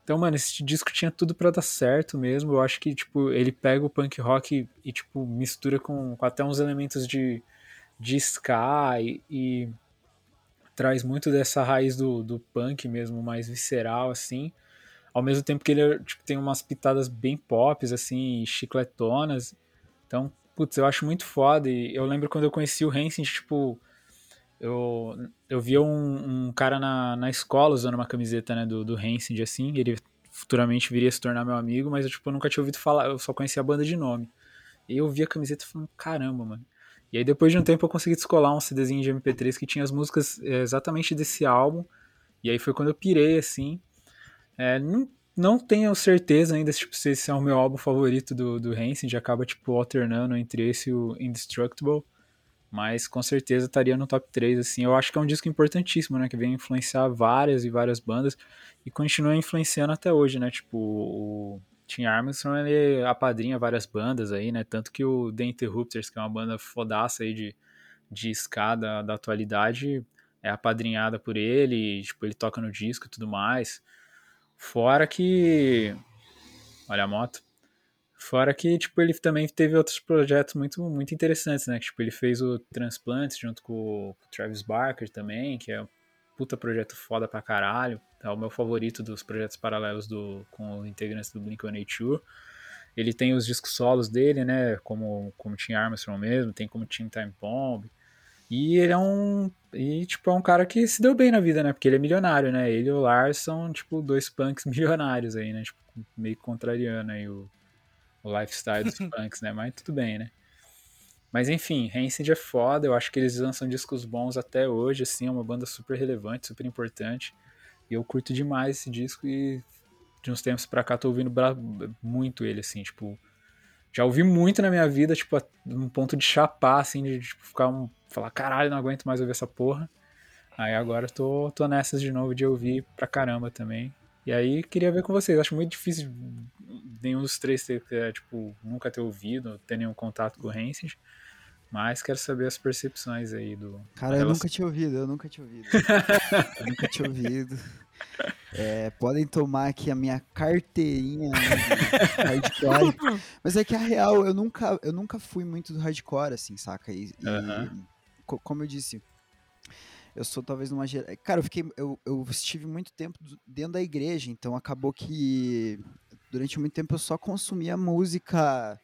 Então, mano, esse disco tinha tudo pra dar certo mesmo. Eu acho que, tipo, ele pega o punk rock e, tipo, mistura com, com até uns elementos de, de ska e, e traz muito dessa raiz do, do punk mesmo, mais visceral, assim. Ao mesmo tempo que ele tipo, tem umas pitadas bem pops, assim, chicletonas. Então, putz, eu acho muito foda. E eu lembro quando eu conheci o Hansen, tipo, eu, eu via um, um cara na, na escola usando uma camiseta, né, do, do Hansen, assim, ele futuramente viria a se tornar meu amigo, mas eu, tipo, nunca tinha ouvido falar, eu só conhecia a banda de nome. E eu vi a camiseta falando, caramba, mano. E aí depois de um tempo eu consegui descolar um CDzinho de MP3 que tinha as músicas é, exatamente desse álbum. E aí foi quando eu pirei, assim. É, não, não tenho certeza ainda tipo, se esse é o meu álbum favorito do, do Hansen, já acaba tipo alternando entre esse e o Indestructible. Mas com certeza estaria no top 3, assim. Eu acho que é um disco importantíssimo, né? Que vem influenciar várias e várias bandas e continua influenciando até hoje, né? Tipo, o Tim Armstrong, ele apadrinha várias bandas aí, né? Tanto que o The Interrupters, que é uma banda fodaça aí de, de ska da, da atualidade, é apadrinhada por ele, e, tipo, ele toca no disco e tudo mais. Fora que... Olha a moto. Fora que, tipo, ele também teve outros projetos muito, muito interessantes, né? Tipo, ele fez o Transplantes junto com o Travis Barker também, que é um puta projeto foda pra caralho. É o meu favorito dos projetos paralelos do, com integrantes do Blink-182. Ele tem os discos solos dele, né? Como, como Tim Armstrong mesmo, tem como Tim Time Bomb. E ele é um. E, tipo, é um cara que se deu bem na vida, né? Porque ele é milionário, né? Ele e o Lars são, tipo, dois punks milionários aí, né? Tipo, meio contrariando aí o, o lifestyle dos punks, né? Mas tudo bem, né? Mas enfim, Rancid é foda, eu acho que eles lançam discos bons até hoje, assim, é uma banda super relevante, super importante. E eu curto demais esse disco e de uns tempos pra cá tô ouvindo bra- muito ele, assim, tipo. Já ouvi muito na minha vida, tipo, um ponto de chapar, assim, de tipo, ficar um. falar, caralho, não aguento mais ouvir essa porra. Aí agora tô, tô nessas de novo de ouvir pra caramba também. E aí queria ver com vocês. Acho muito difícil nenhum dos três ter, tipo, nunca ter ouvido, ter nenhum contato com o Rancid. Mas quero saber as percepções aí do. Cara, eu relação- nunca tinha ouvido, eu nunca tinha ouvido. eu nunca tinha ouvido. É, podem tomar aqui a minha carteirinha né, de hardcore. Mas é que a real, eu nunca, eu nunca fui muito do hardcore, assim, saca? E, e Aham. co- como eu disse, eu sou talvez numa geração. Cara, eu fiquei. Eu, eu estive muito tempo dentro da igreja, então acabou que durante muito tempo eu só consumia música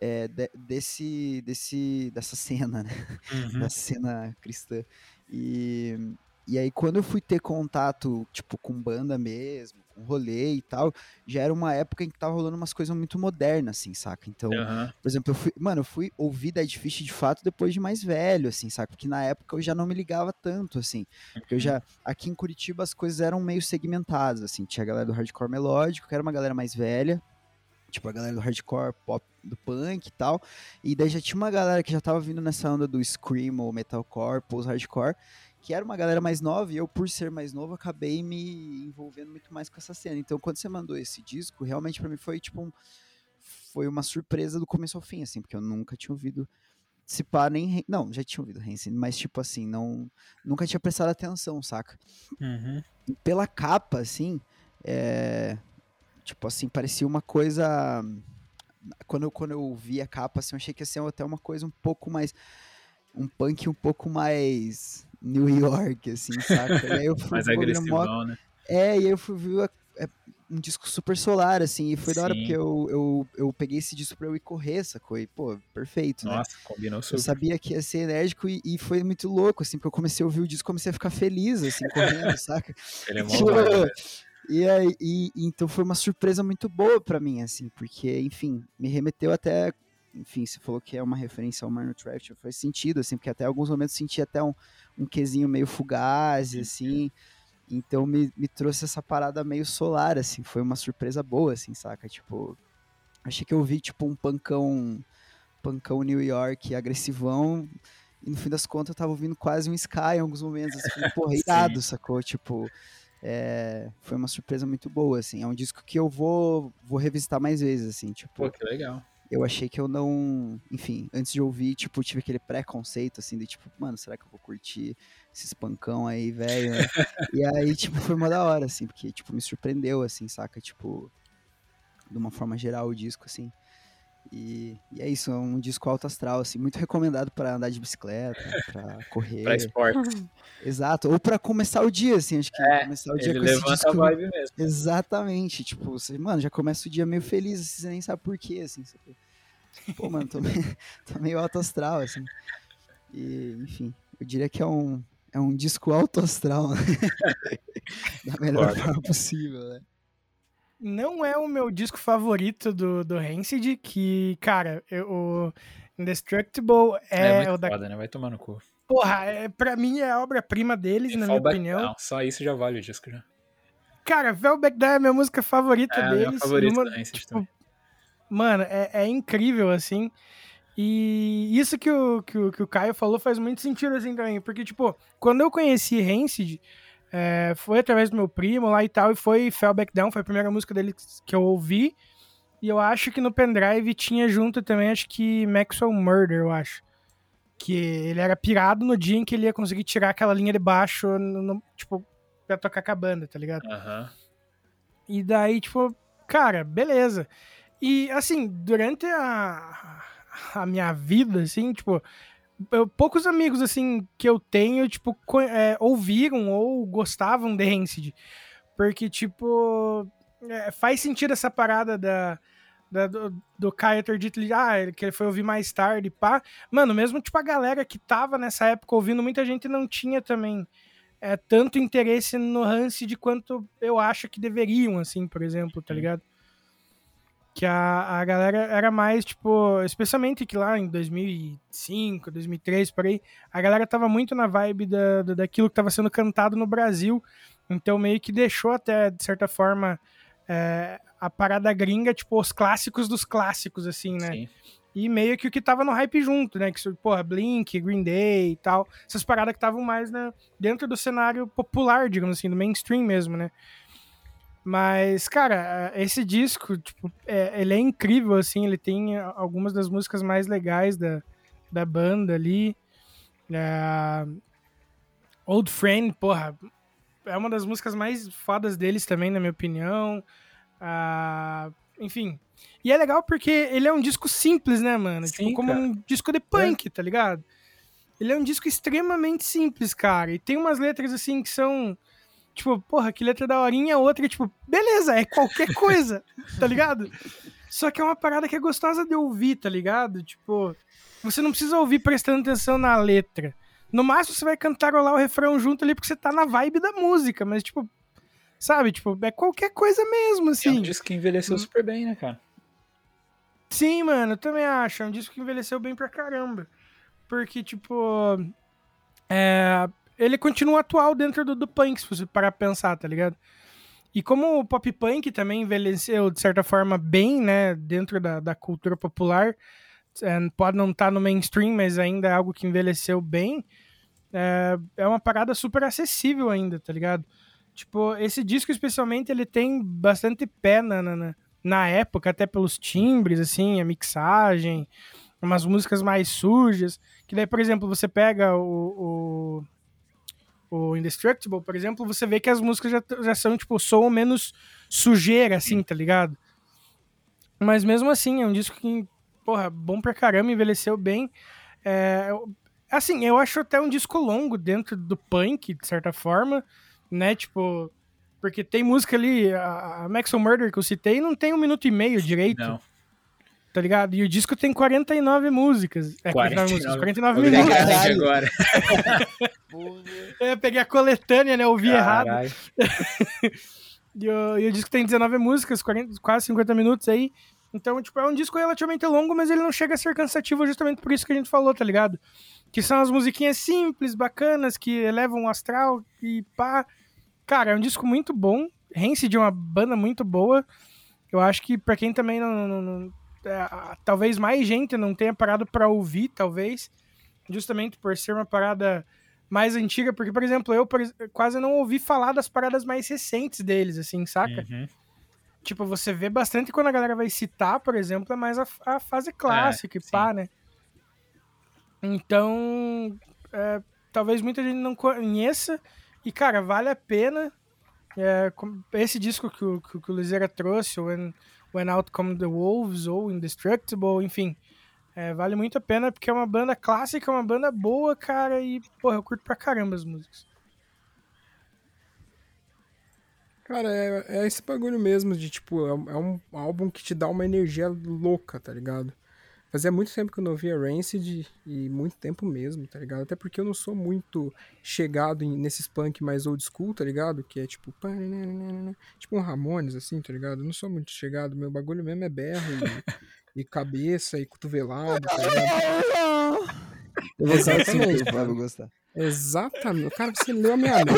é, de- desse, desse, dessa cena, né? Uhum. da cena cristã. E, e aí, quando eu fui ter contato, tipo, com banda mesmo, com rolê e tal, já era uma época em que tava rolando umas coisas muito modernas, assim, saca? Então, Aham. por exemplo, eu fui, mano, eu fui ouvir Dead Fish de fato depois de mais velho, assim, saca? Porque na época eu já não me ligava tanto, assim. Porque eu já, aqui em Curitiba as coisas eram meio segmentadas, assim. Tinha a galera do hardcore melódico, que era uma galera mais velha, tipo a galera do hardcore pop, do punk e tal. E daí já tinha uma galera que já tava vindo nessa onda do screamo, metalcore, post-hardcore, que era uma galera mais nova, e eu, por ser mais novo, acabei me envolvendo muito mais com essa cena. Então, quando você mandou esse disco, realmente pra mim foi tipo um, foi uma surpresa do começo ao fim, assim, porque eu nunca tinha ouvido se pá, nem. Não, já tinha ouvido Hansen, mas tipo assim, não. Nunca tinha prestado atenção, saca? Uhum. Pela capa, assim, é. Tipo assim, parecia uma coisa. Quando eu, quando eu vi a capa, assim, eu achei que ia ser até uma coisa um pouco mais. Um punk um pouco mais. New York, assim, saca? E aí eu fui Mais ouvindo mó- agressivão, né? é, e aí eu fui ver a- é, um disco super solar, assim, e foi da hora Sim. porque eu, eu, eu peguei esse disco pra eu ir correr, sacou? E, pô, perfeito, né? Nossa, combinou Eu super. sabia que ia ser enérgico e, e foi muito louco, assim, porque eu comecei a ouvir o disco, comecei a ficar feliz, assim, correndo, saca? Ele é mó né? E aí, e- então foi uma surpresa muito boa pra mim, assim, porque, enfim, me remeteu até, enfim, você falou que é uma referência ao Minor Threat, faz sentido, assim, porque até alguns momentos senti até um, um quesinho meio fugaz, assim, então me, me trouxe essa parada meio solar, assim, foi uma surpresa boa, assim, saca? Tipo, achei que eu vi, tipo, um pancão, pancão New York agressivão, e no fim das contas eu tava ouvindo quase um Sky em alguns momentos, assim, falei, porra, Sim. irado, sacou? Tipo, é, foi uma surpresa muito boa, assim, é um disco que eu vou, vou revisitar mais vezes, assim, tipo, Pô, que legal. Eu achei que eu não. Enfim, antes de ouvir, tipo, tive aquele preconceito, assim, de tipo, mano, será que eu vou curtir esses pancão aí, velho? e aí, tipo, foi uma da hora, assim, porque, tipo, me surpreendeu, assim, saca? Tipo, de uma forma geral o disco, assim. E, e é isso, é um disco alto astral, assim, muito recomendado pra andar de bicicleta, pra correr. Pra esportes. Exato, ou pra começar o dia, assim, acho que É, começar o dia Ele com esse levanta a disco. vibe mesmo. Exatamente, tipo, você, mano, já começa o dia meio feliz, assim, você nem sabe por quê, assim. Você, pô, mano, tô meio, tô meio alto astral, assim. E, enfim, eu diria que é um, é um disco alto astral, né? da melhor forma possível, né? Não é o meu disco favorito do, do Rancid, que, cara, eu, o Indestructible É, é, o da. foda, né? Vai tomar no cu. Porra, é, pra mim é a obra-prima deles, na minha opinião. Down, Só isso já vale o disco já. Cara, Velvet Down é a minha música favorita É deles. favorita uma- da Rancid tipo, também. Mano, é, é incrível, assim. E isso que o, que, o, que o Caio falou faz muito sentido, assim, também. Porque, tipo, quando eu conheci Rancid, é, foi através do meu primo lá e tal, e foi Fell Back Down, foi a primeira música dele que eu ouvi. E eu acho que no pendrive tinha junto também, acho que Maxwell Murder, eu acho. Que ele era pirado no dia em que ele ia conseguir tirar aquela linha de baixo, no- no- tipo, pra tocar com a banda, tá ligado? Aham. E daí, tipo, cara, beleza. E, assim, durante a, a minha vida, assim, tipo, eu- poucos amigos, assim, que eu tenho, tipo, é, ouviram ou gostavam de Rancid. Porque, tipo, é, faz sentido essa parada da, da- do, do Caio ter dito, ah, que ele foi ouvir mais tarde, pá. Mano, mesmo, tipo, a galera que tava nessa época ouvindo, muita gente não tinha também é, tanto interesse no Rancid quanto eu acho que deveriam, assim, por exemplo, tá ligado? Que a, a galera era mais, tipo, especialmente que lá em 2005, 2003, por aí, a galera tava muito na vibe da, da- daquilo que tava sendo cantado no Brasil, então meio que deixou até, de certa forma, é, a parada gringa, tipo, os clássicos dos clássicos, assim, né? Sim. E meio que o que tava no hype junto, né? Que, porra, Blink, Green Day e tal. Essas paradas que estavam mais né, dentro do cenário popular, digamos assim, do mainstream mesmo, né? Mas, cara, esse disco, tipo, é- ele é incrível, assim. Ele tem algumas das músicas mais legais da, da banda ali. É, Old Friend, porra, é uma das músicas mais fodas deles também, na minha opinião. Ah, enfim. E é legal porque ele é um disco simples, né, mano? Sim, tipo, como cara. um disco de punk, tá ligado? Ele é um disco extremamente simples, cara. E tem umas letras assim que são. Tipo, porra, que letra da horinha, outra, tipo, beleza, é qualquer coisa, tá ligado? Só que é uma parada que é gostosa de ouvir, tá ligado? Tipo, você não precisa ouvir prestando atenção na letra. No máximo você vai cantarolar o refrão junto ali porque você tá na vibe da música, mas tipo, sabe, tipo, é qualquer coisa mesmo, É assim. um disco que envelheceu super bem, né, cara? Sim, mano, eu também acho. É um disco que envelheceu bem pra caramba. Porque, tipo. É, ele continua atual dentro do, do punk, se você parar pra pensar, tá ligado? E como o pop punk também envelheceu, de certa forma, bem, né, dentro da, da cultura popular, é, pode não estar no mainstream, mas ainda é algo que envelheceu bem, é, é uma parada super acessível ainda, tá ligado? Tipo, esse disco especialmente, ele tem bastante pé na, na, na- na época, até pelos timbres, assim, a mixagem, umas músicas mais sujas, que daí, por exemplo, você pega o, o, o Indestructible, por exemplo, você vê que as músicas já, já são, tipo, soam menos sujeira, assim, tá ligado? Mas mesmo assim, é um disco que, porra, bom pra caramba, envelheceu bem. É, assim, eu acho até um disco longo dentro do punk, de certa forma, né? Tipo, porque tem música ali, a, a Maxwell Murder que eu citei, não tem um minuto e meio direito, Não. Tá ligado? E o disco tem 49 músicas. É, 49, músicas, 49 Obrigado, minutos. agora. Eu peguei a coletânea, né? Ouvi errado. E o, e o disco tem 19 músicas, 40, quase 50 minutos aí. Então, tipo, é um disco relativamente longo, mas ele não chega a ser cansativo justamente por isso que a gente falou, tá ligado? Que são as musiquinhas simples, bacanas, que elevam o astral e pá. Cara, é um disco muito bom. Rancid é uma banda muito boa. Eu acho que pra quem também não... não- não- talvez mais gente não tenha parado pra ouvir, talvez. Justamente por ser uma parada mais antiga. Porque, por exemplo, eu quase não ouvi falar das paradas mais recentes deles, assim, saca? Uhum. tipo, você vê bastante quando a galera vai citar, por exemplo, é mais a, a fase clássica e sim. pá, né? Então, é, talvez muita gente não conheça. E, cara, vale a pena. É, esse disco que o, que, o- que o Liseira trouxe, o When, When Out Come the Wolves ou Indestructible, enfim. é, vale muito a pena porque é uma banda clássica, é uma banda boa, cara. E, porra, eu curto pra caramba as músicas. Cara, é, é esse bagulho mesmo de, tipo, é, é um álbum que te dá uma energia louca, tá ligado? Fazia muito tempo que eu não via Rancid e muito tempo mesmo, tá ligado? Até porque eu não sou muito chegado em- nesses punk mais old school, tá ligado? Que é tipo. Tipo um Ramones, assim, tá ligado? Eu não sou muito chegado. Meu bagulho mesmo é berro e, e cabeça e cotovelado, tá ligado? Eu vou Exatamente, que o Fábio gostar. Exatamente. Cara, você leu a minha mente.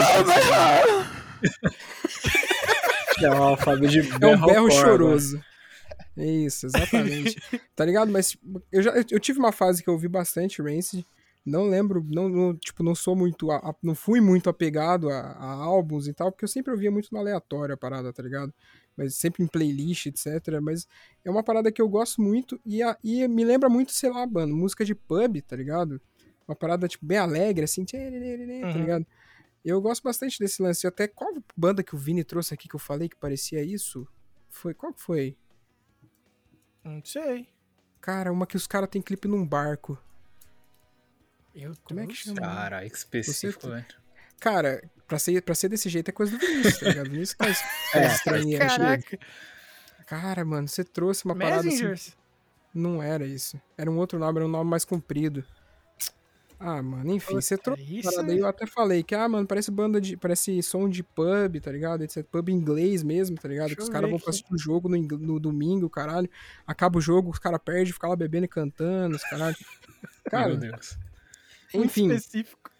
Não, Fábio de É um berro berro corvo. choroso. Isso, exatamente. tá ligado? Mas tipo, eu já eu, tive uma fase que eu ouvi bastante Rancid. Não lembro, não, não, tipo, não sou muito, a- a- não fui muito apegado a, a álbuns e tal, porque eu sempre ouvia muito no aleatório a parada, tá ligado? Mas sempre em playlist, etc. Mas é uma parada que eu gosto muito e, e me lembra muito, sei lá, mano, música de pub, tá ligado? Uma parada, tipo, bem alegre, assim, tá Uhum. ligado? Eu gosto bastante desse lance. Até qual banda que o Vini trouxe aqui que eu falei que parecia isso? Foi, qual que foi? Não sei. Cara, uma que os caras têm clipe num barco. Eu Como é que chama? Caralho, que específico, Você- velho. Cara, pra ser, pra ser desse jeito é coisa do Vinícius, tá ligado? Vinícius faz É, estranha. Caraca, Cara, mano, você trouxe uma parada assim. Não era isso. Era um outro nome, era um nome mais comprido. Ah, mano, enfim, você trouxe isso, parada aí, eu até falei que, ah, mano, parece banda de. Parece som de pub, tá ligado? Etc. Pub inglês mesmo, tá ligado? Deixa que os caras vão pra assistir o jogo no, no domingo, caralho. Acaba o jogo, os caras perdem, ficam lá bebendo e cantando, os caralho. Cara, Meu Deus. Muito enfim. específico.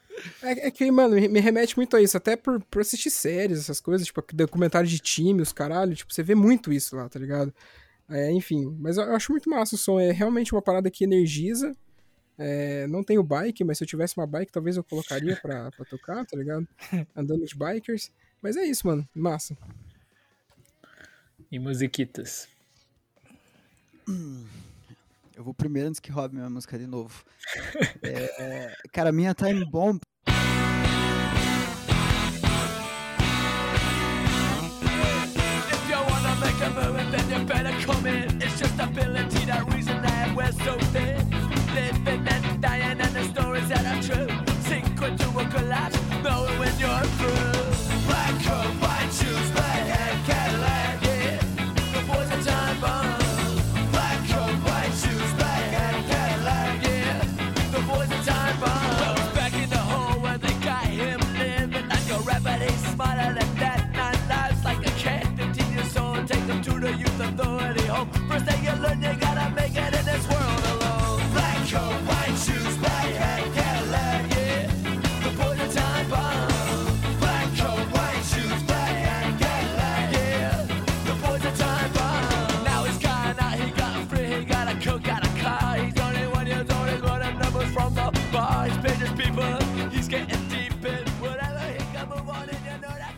É, é que, mano, me me remete muito a isso, até por, por assistir séries, essas coisas, tipo, documentário de time, os caralho, tipo, você vê muito isso lá, tá ligado? É, enfim, mas eu, eu acho muito massa o som, é realmente uma parada que energiza. É, não tenho bike, mas se eu tivesse uma bike, talvez eu colocaria pra, pra tocar, tá ligado? Andando de bikers. Mas é isso, mano, massa. E musiquitas. Eu vou primeiro antes que roube minha música de novo. É, cara, minha Time Bomb. A move, then you better come in. It's just ability, that reason that we're so thin. Living Black coat, white shoes, black Cadillac, yeah. The boys are time bomb. Black coat, white shoes, black Cadillac, yeah. The boys are time back in the hole where they got him living a rabbit. He's smarter than that. Nine lives like a cat. 15 years old, take him to the youth authority home. First thing you learn, you gotta make it in this world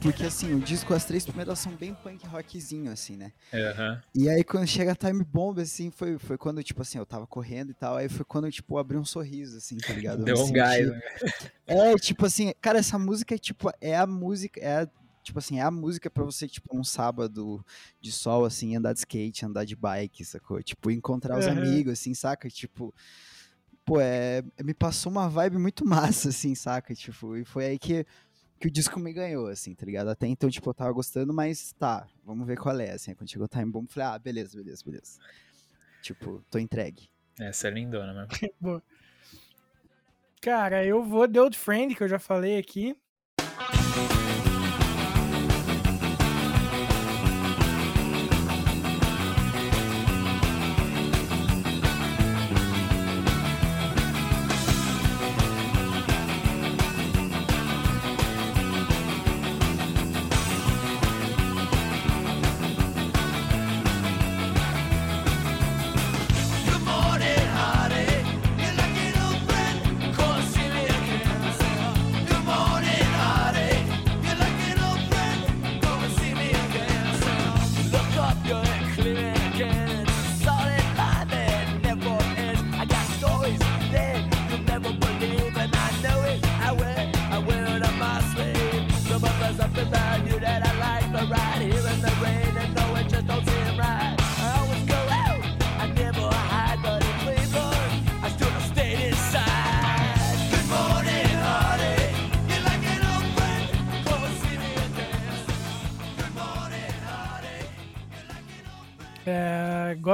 Porque assim, o disco, as três primeiras são bem punk rockzinho, assim, né? Aham. E aí quando chega a Time Bomb, assim, foi, foi quando, tipo assim, eu tava correndo e tal, aí foi quando, tipo, abri um sorriso, assim, tá ligado? Eu Deu um gás. né? É, tipo assim, cara, essa música é tipo, é a música, é a, tipo assim, é a música pra você, tipo, um sábado de sol, assim, andar de skate, andar de bike, sacou? Tipo, encontrar os Aham. amigos, assim, saca? Tipo, pô, é, me passou uma vibe muito massa, assim, saca? Tipo, e foi aí que, que o disco me ganhou, assim, tá ligado? Até então, tipo, eu tava gostando, mas tá, vamos ver qual é, assim. Aí Quando chegou o Time Bomb, eu falei, ah, beleza, beleza, beleza. Tipo, tô entregue. Essa é lindona mesmo. Cara, eu vou The Old Friend, que eu já falei aqui.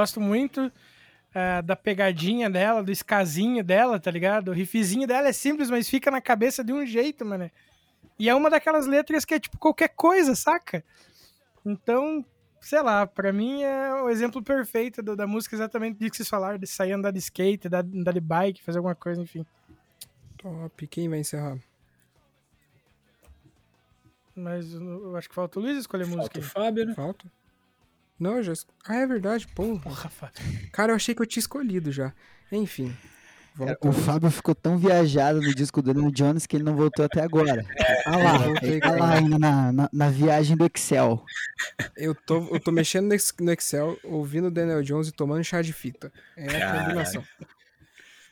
Gosto muito é, da pegadinha dela, do escasinho dela, tá ligado? O riffzinho dela é simples, mas fica na cabeça de um jeito, mano. E é uma daquelas letras que é tipo qualquer coisa, saca? Então, sei lá, pra mim é o exemplo perfeito do- da música exatamente disso que vocês falaram, de sair andar de skate, andar, andar de bike, fazer alguma coisa, enfim. Top. Quem vai encerrar? Mas eu acho que falta o Luiz escolher música. Falta o. Fábio, né? Falta? Não, eu já. Ah, é verdade, pô. Porra, Fábio. Cara, eu achei que eu tinha escolhido já. Enfim. Cara, o Fábio ficou tão viajado no disco do Lennon Jones que ele não voltou até agora. Ah lá, voltei, ele tá lá ainda na, na, na viagem do Excel. Eu tô, eu tô mexendo no Ex- no Excel, ouvindo o Daniel Jones e tomando chá de fita. É a combinação.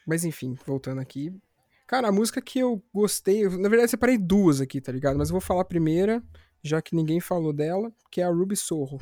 Mas enfim, voltando aqui. Cara, a música que eu gostei. eu- Na verdade, eu separei duas aqui, tá ligado? Mas eu vou falar a primeira, já que ninguém falou dela, que é a Ruby Sorro.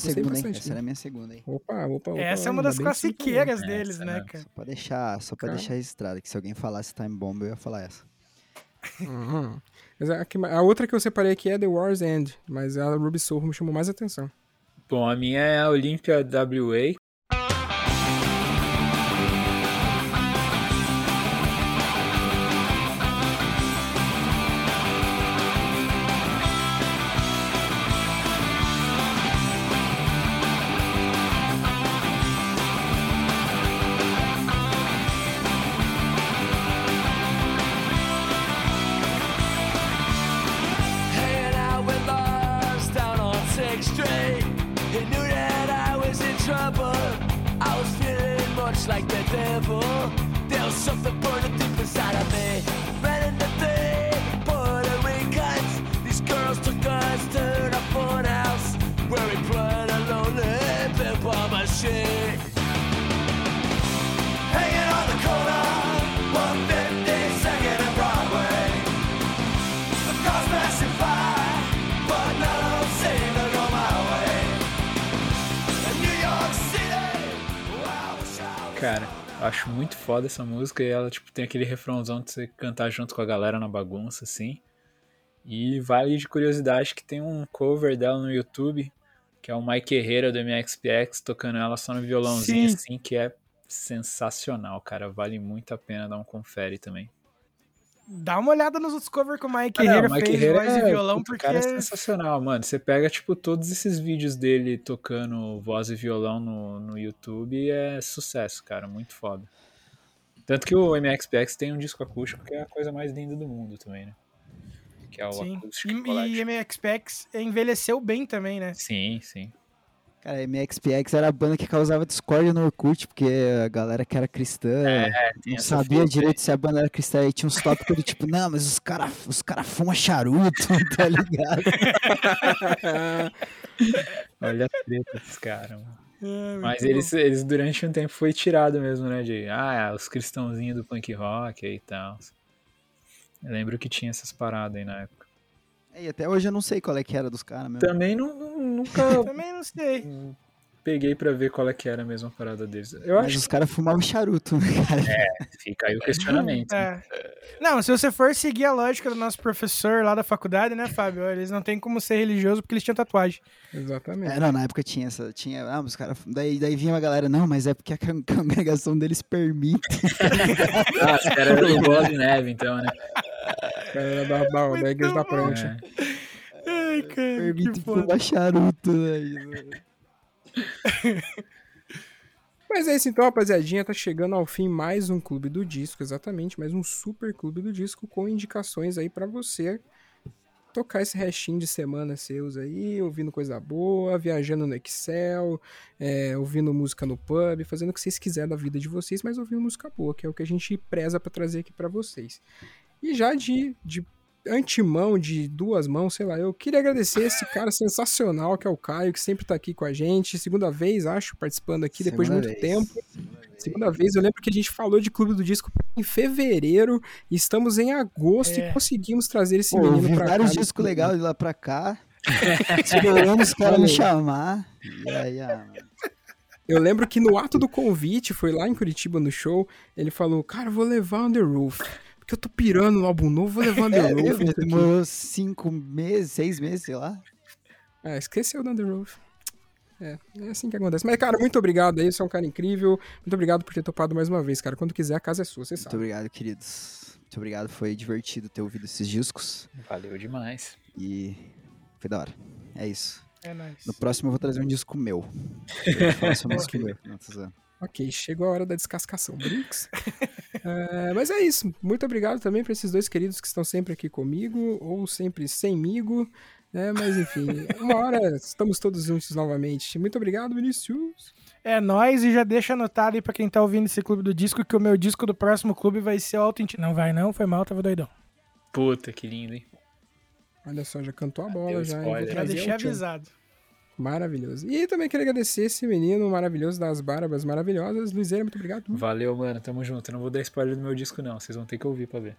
segunda, hein? Essa né? era a minha segunda, hein? Opa, opa, opa. Essa é uma das falou. classiqueiras Essa, deles, né, né? cara? Só pra deixar, só pra Cara. deixar registrado, que se alguém falasse Time Bomb, eu ia falar essa. Uhum. Mas a, a outra que eu separei aqui é The War's End, mas a Ruby Sorro me chamou mais atenção. Bom, a minha é a Olympia WA. Foda essa música e ela, tipo, tem aquele refrãozão de você cantar junto com a galera na bagunça, assim. E vale de curiosidade que tem um cover dela no YouTube, que é o Mike Herrera do MXPX tocando ela só no violãozinho, Sim. assim, que é sensacional, cara. Vale muito a pena dar um confere também. Dá uma olhada nos outros covers que o Mike Ah, Herrera Mike fez, Herrera voz e é- violão, puta, o porque... cara é sensacional, mano. Você pega, tipo, todos esses vídeos dele tocando voz e violão no, no YouTube e é sucesso, cara. Muito foda. Tanto que o MXPX tem um disco acústico que é a coisa mais linda do mundo também, né? Que é o Sim. Acoustic E, e MXPX envelheceu bem também, né? Sim, sim. Cara, MXPX era a banda que causava discórdia no Orkut, porque a galera que era cristã tem não sabia aí. direito se a banda era cristã. E tinha uns tópicos do tipo, não, mas os caras os cara fumam charuto, tá ligado? Olha a treta desses caras, mano. É, Mas eles, eles durante um tempo foi tirado mesmo, né? De, ah, os cristãozinhos do punk rock aí e tal. Eu lembro que tinha essas paradas aí na época. É, E até hoje eu não sei qual é que era dos caras mesmo. Também não, não- nunca. Também não sei. Peguei pra ver qual é que era a mesma parada deles. Eu Mas acho os caras fumavam charuto, né, cara? que fica aí o questionamento. né? É. Não, se você for seguir a lógica do nosso professor lá da faculdade, né, Fábio? Eles não tem como ser religioso porque eles tinham tatuagem. Exatamente. É, não, na época tinha essa. Tinha, ah, os caras. Daí, daí vinha uma galera, não, mas é porque a con- congregação deles permite. Ah, os caras eram o Bola de Neve, então, né? O cara era da, da, da igreja da prancha. É. Ai, cara, permite que fumar charuto, né? Mas é isso então, rapaziadinha. Tá chegando ao fim mais um Clube do Disco, exatamente. Mais um super Clube do Disco com indicações aí pra você tocar esse restinho de semana seus aí, ouvindo coisa boa, viajando no Excel, é, ouvindo música no pub, fazendo o que vocês quiserem da vida de vocês, mas ouvindo música boa, que é o que a gente preza pra trazer aqui pra vocês. E já de, de antemão, de duas mãos, sei lá, eu queria agradecer esse cara sensacional que é o Caio, que sempre tá aqui com a gente, segunda vez, acho, participando aqui depois de Segunda muito vez. tempo. Segunda vez, eu lembro que a gente falou de Clube do Disco em fevereiro, e estamos em agosto É. e conseguimos trazer esse Pô, menino pra cá. vários discos legais de lá pra cá. Esperando os caras me chamar. E aí, ah. Eu lembro que no ato do convite, foi lá em Curitiba no show, ele falou, cara, eu vou levar On The Roof. Porque eu tô pirando no álbum novo, vou levar The É, Roof. mesmo, isso aqui." demorou cinco meses, seis meses, sei lá. Ah, esqueceu do Roof. É, é assim que acontece. Mas, cara, muito obrigado aí, você é um cara incrível. Muito obrigado por ter topado mais uma vez, cara. Quando quiser, a casa é sua, você Muito sabe. obrigado, queridos. Muito obrigado, foi divertido ter ouvido esses discos. Valeu demais. E foi da hora. É isso. É nóis. No próximo eu vou trazer um disco meu. Eu vou falar sobre um disco meu. Não, tô. Ok, chegou a hora da descascação, Brinks. É, mas é isso. Muito obrigado também para esses dois queridos que estão sempre aqui comigo, ou sempre semigo. Né? Mas enfim, uma hora estamos todos juntos novamente. Muito obrigado, Vinícius. É nóis e já deixa anotado aí pra quem tá ouvindo esse clube do disco que o meu disco do próximo clube vai ser o Auto Não vai não, foi mal, tava doidão. Puta, que lindo, hein? Olha só, já cantou a bola Deu já. spoiler. Vou Já deixei avisado. Maravilhoso. E também queria agradecer esse menino maravilhoso das barbas maravilhosas. Luizeira, muito obrigado. Valeu, mano. Tamo junto. Eu não vou dar spoiler do meu disco, não. Vocês vão ter que ouvir pra ver.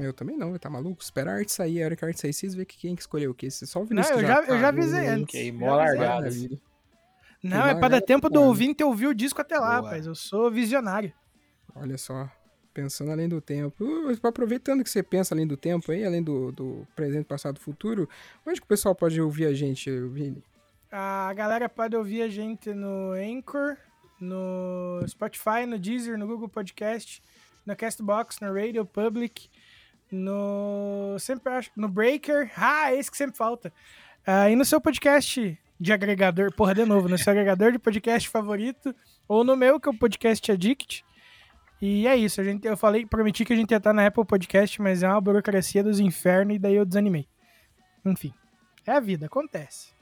Eu também não, tá maluco? Espera a arte sair, a hora que a arte sair, vocês veem que quem que escolheu o quê? Você só o Não, eu que já, eu já avisei antes. Já mó largada. Não, é pra dar tempo do voando. ouvinte ouvir o disco até lá, Boa. rapaz. Eu sou visionário. Olha só, pensando além do tempo. Uh, aproveitando que você pensa além do tempo aí, além do, do presente, passado, futuro, onde que o pessoal pode ouvir a gente, Vini? A galera pode ouvir a gente no Anchor, no Spotify, no Deezer, no Google Podcast, no Castbox, no Radio Public, no sempre acho, no Breaker. Ah, esse que sempre falta. Ah, e no seu podcast de agregador, porra, de novo, no seu agregador de podcast favorito, ou no meu, que é o Podcast Addict. E é isso, a gente, eu falei, prometi que a gente ia estar na Apple Podcast, mas é uma burocracia dos infernos e daí eu desanimei. Enfim, é a vida, acontece.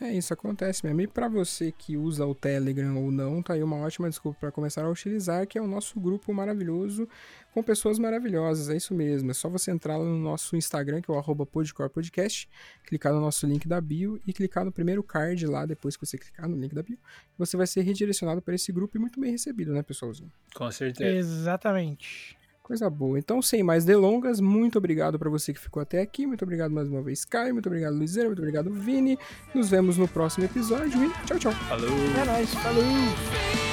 É isso, acontece mesmo. E pra você que usa o Telegram ou não, tá aí uma ótima desculpa para começar a utilizar, que é o nosso grupo maravilhoso com pessoas maravilhosas. É isso mesmo. É só você entrar lá no nosso Instagram, que é o arroba Podcore Podcast, clicar no nosso link da bio e clicar no primeiro card lá, depois que você clicar no link da bio, você vai ser redirecionado para esse grupo e muito bem recebido, né, pessoalzinho? Com certeza. Exatamente. Coisa boa. Então, sem mais delongas, muito obrigado para você que ficou até aqui. Muito obrigado mais uma vez, Caio. Muito obrigado, Luizeira. Muito obrigado, Vini. Nos vemos no próximo episódio e tchau, tchau. Falou. É nóis, falou!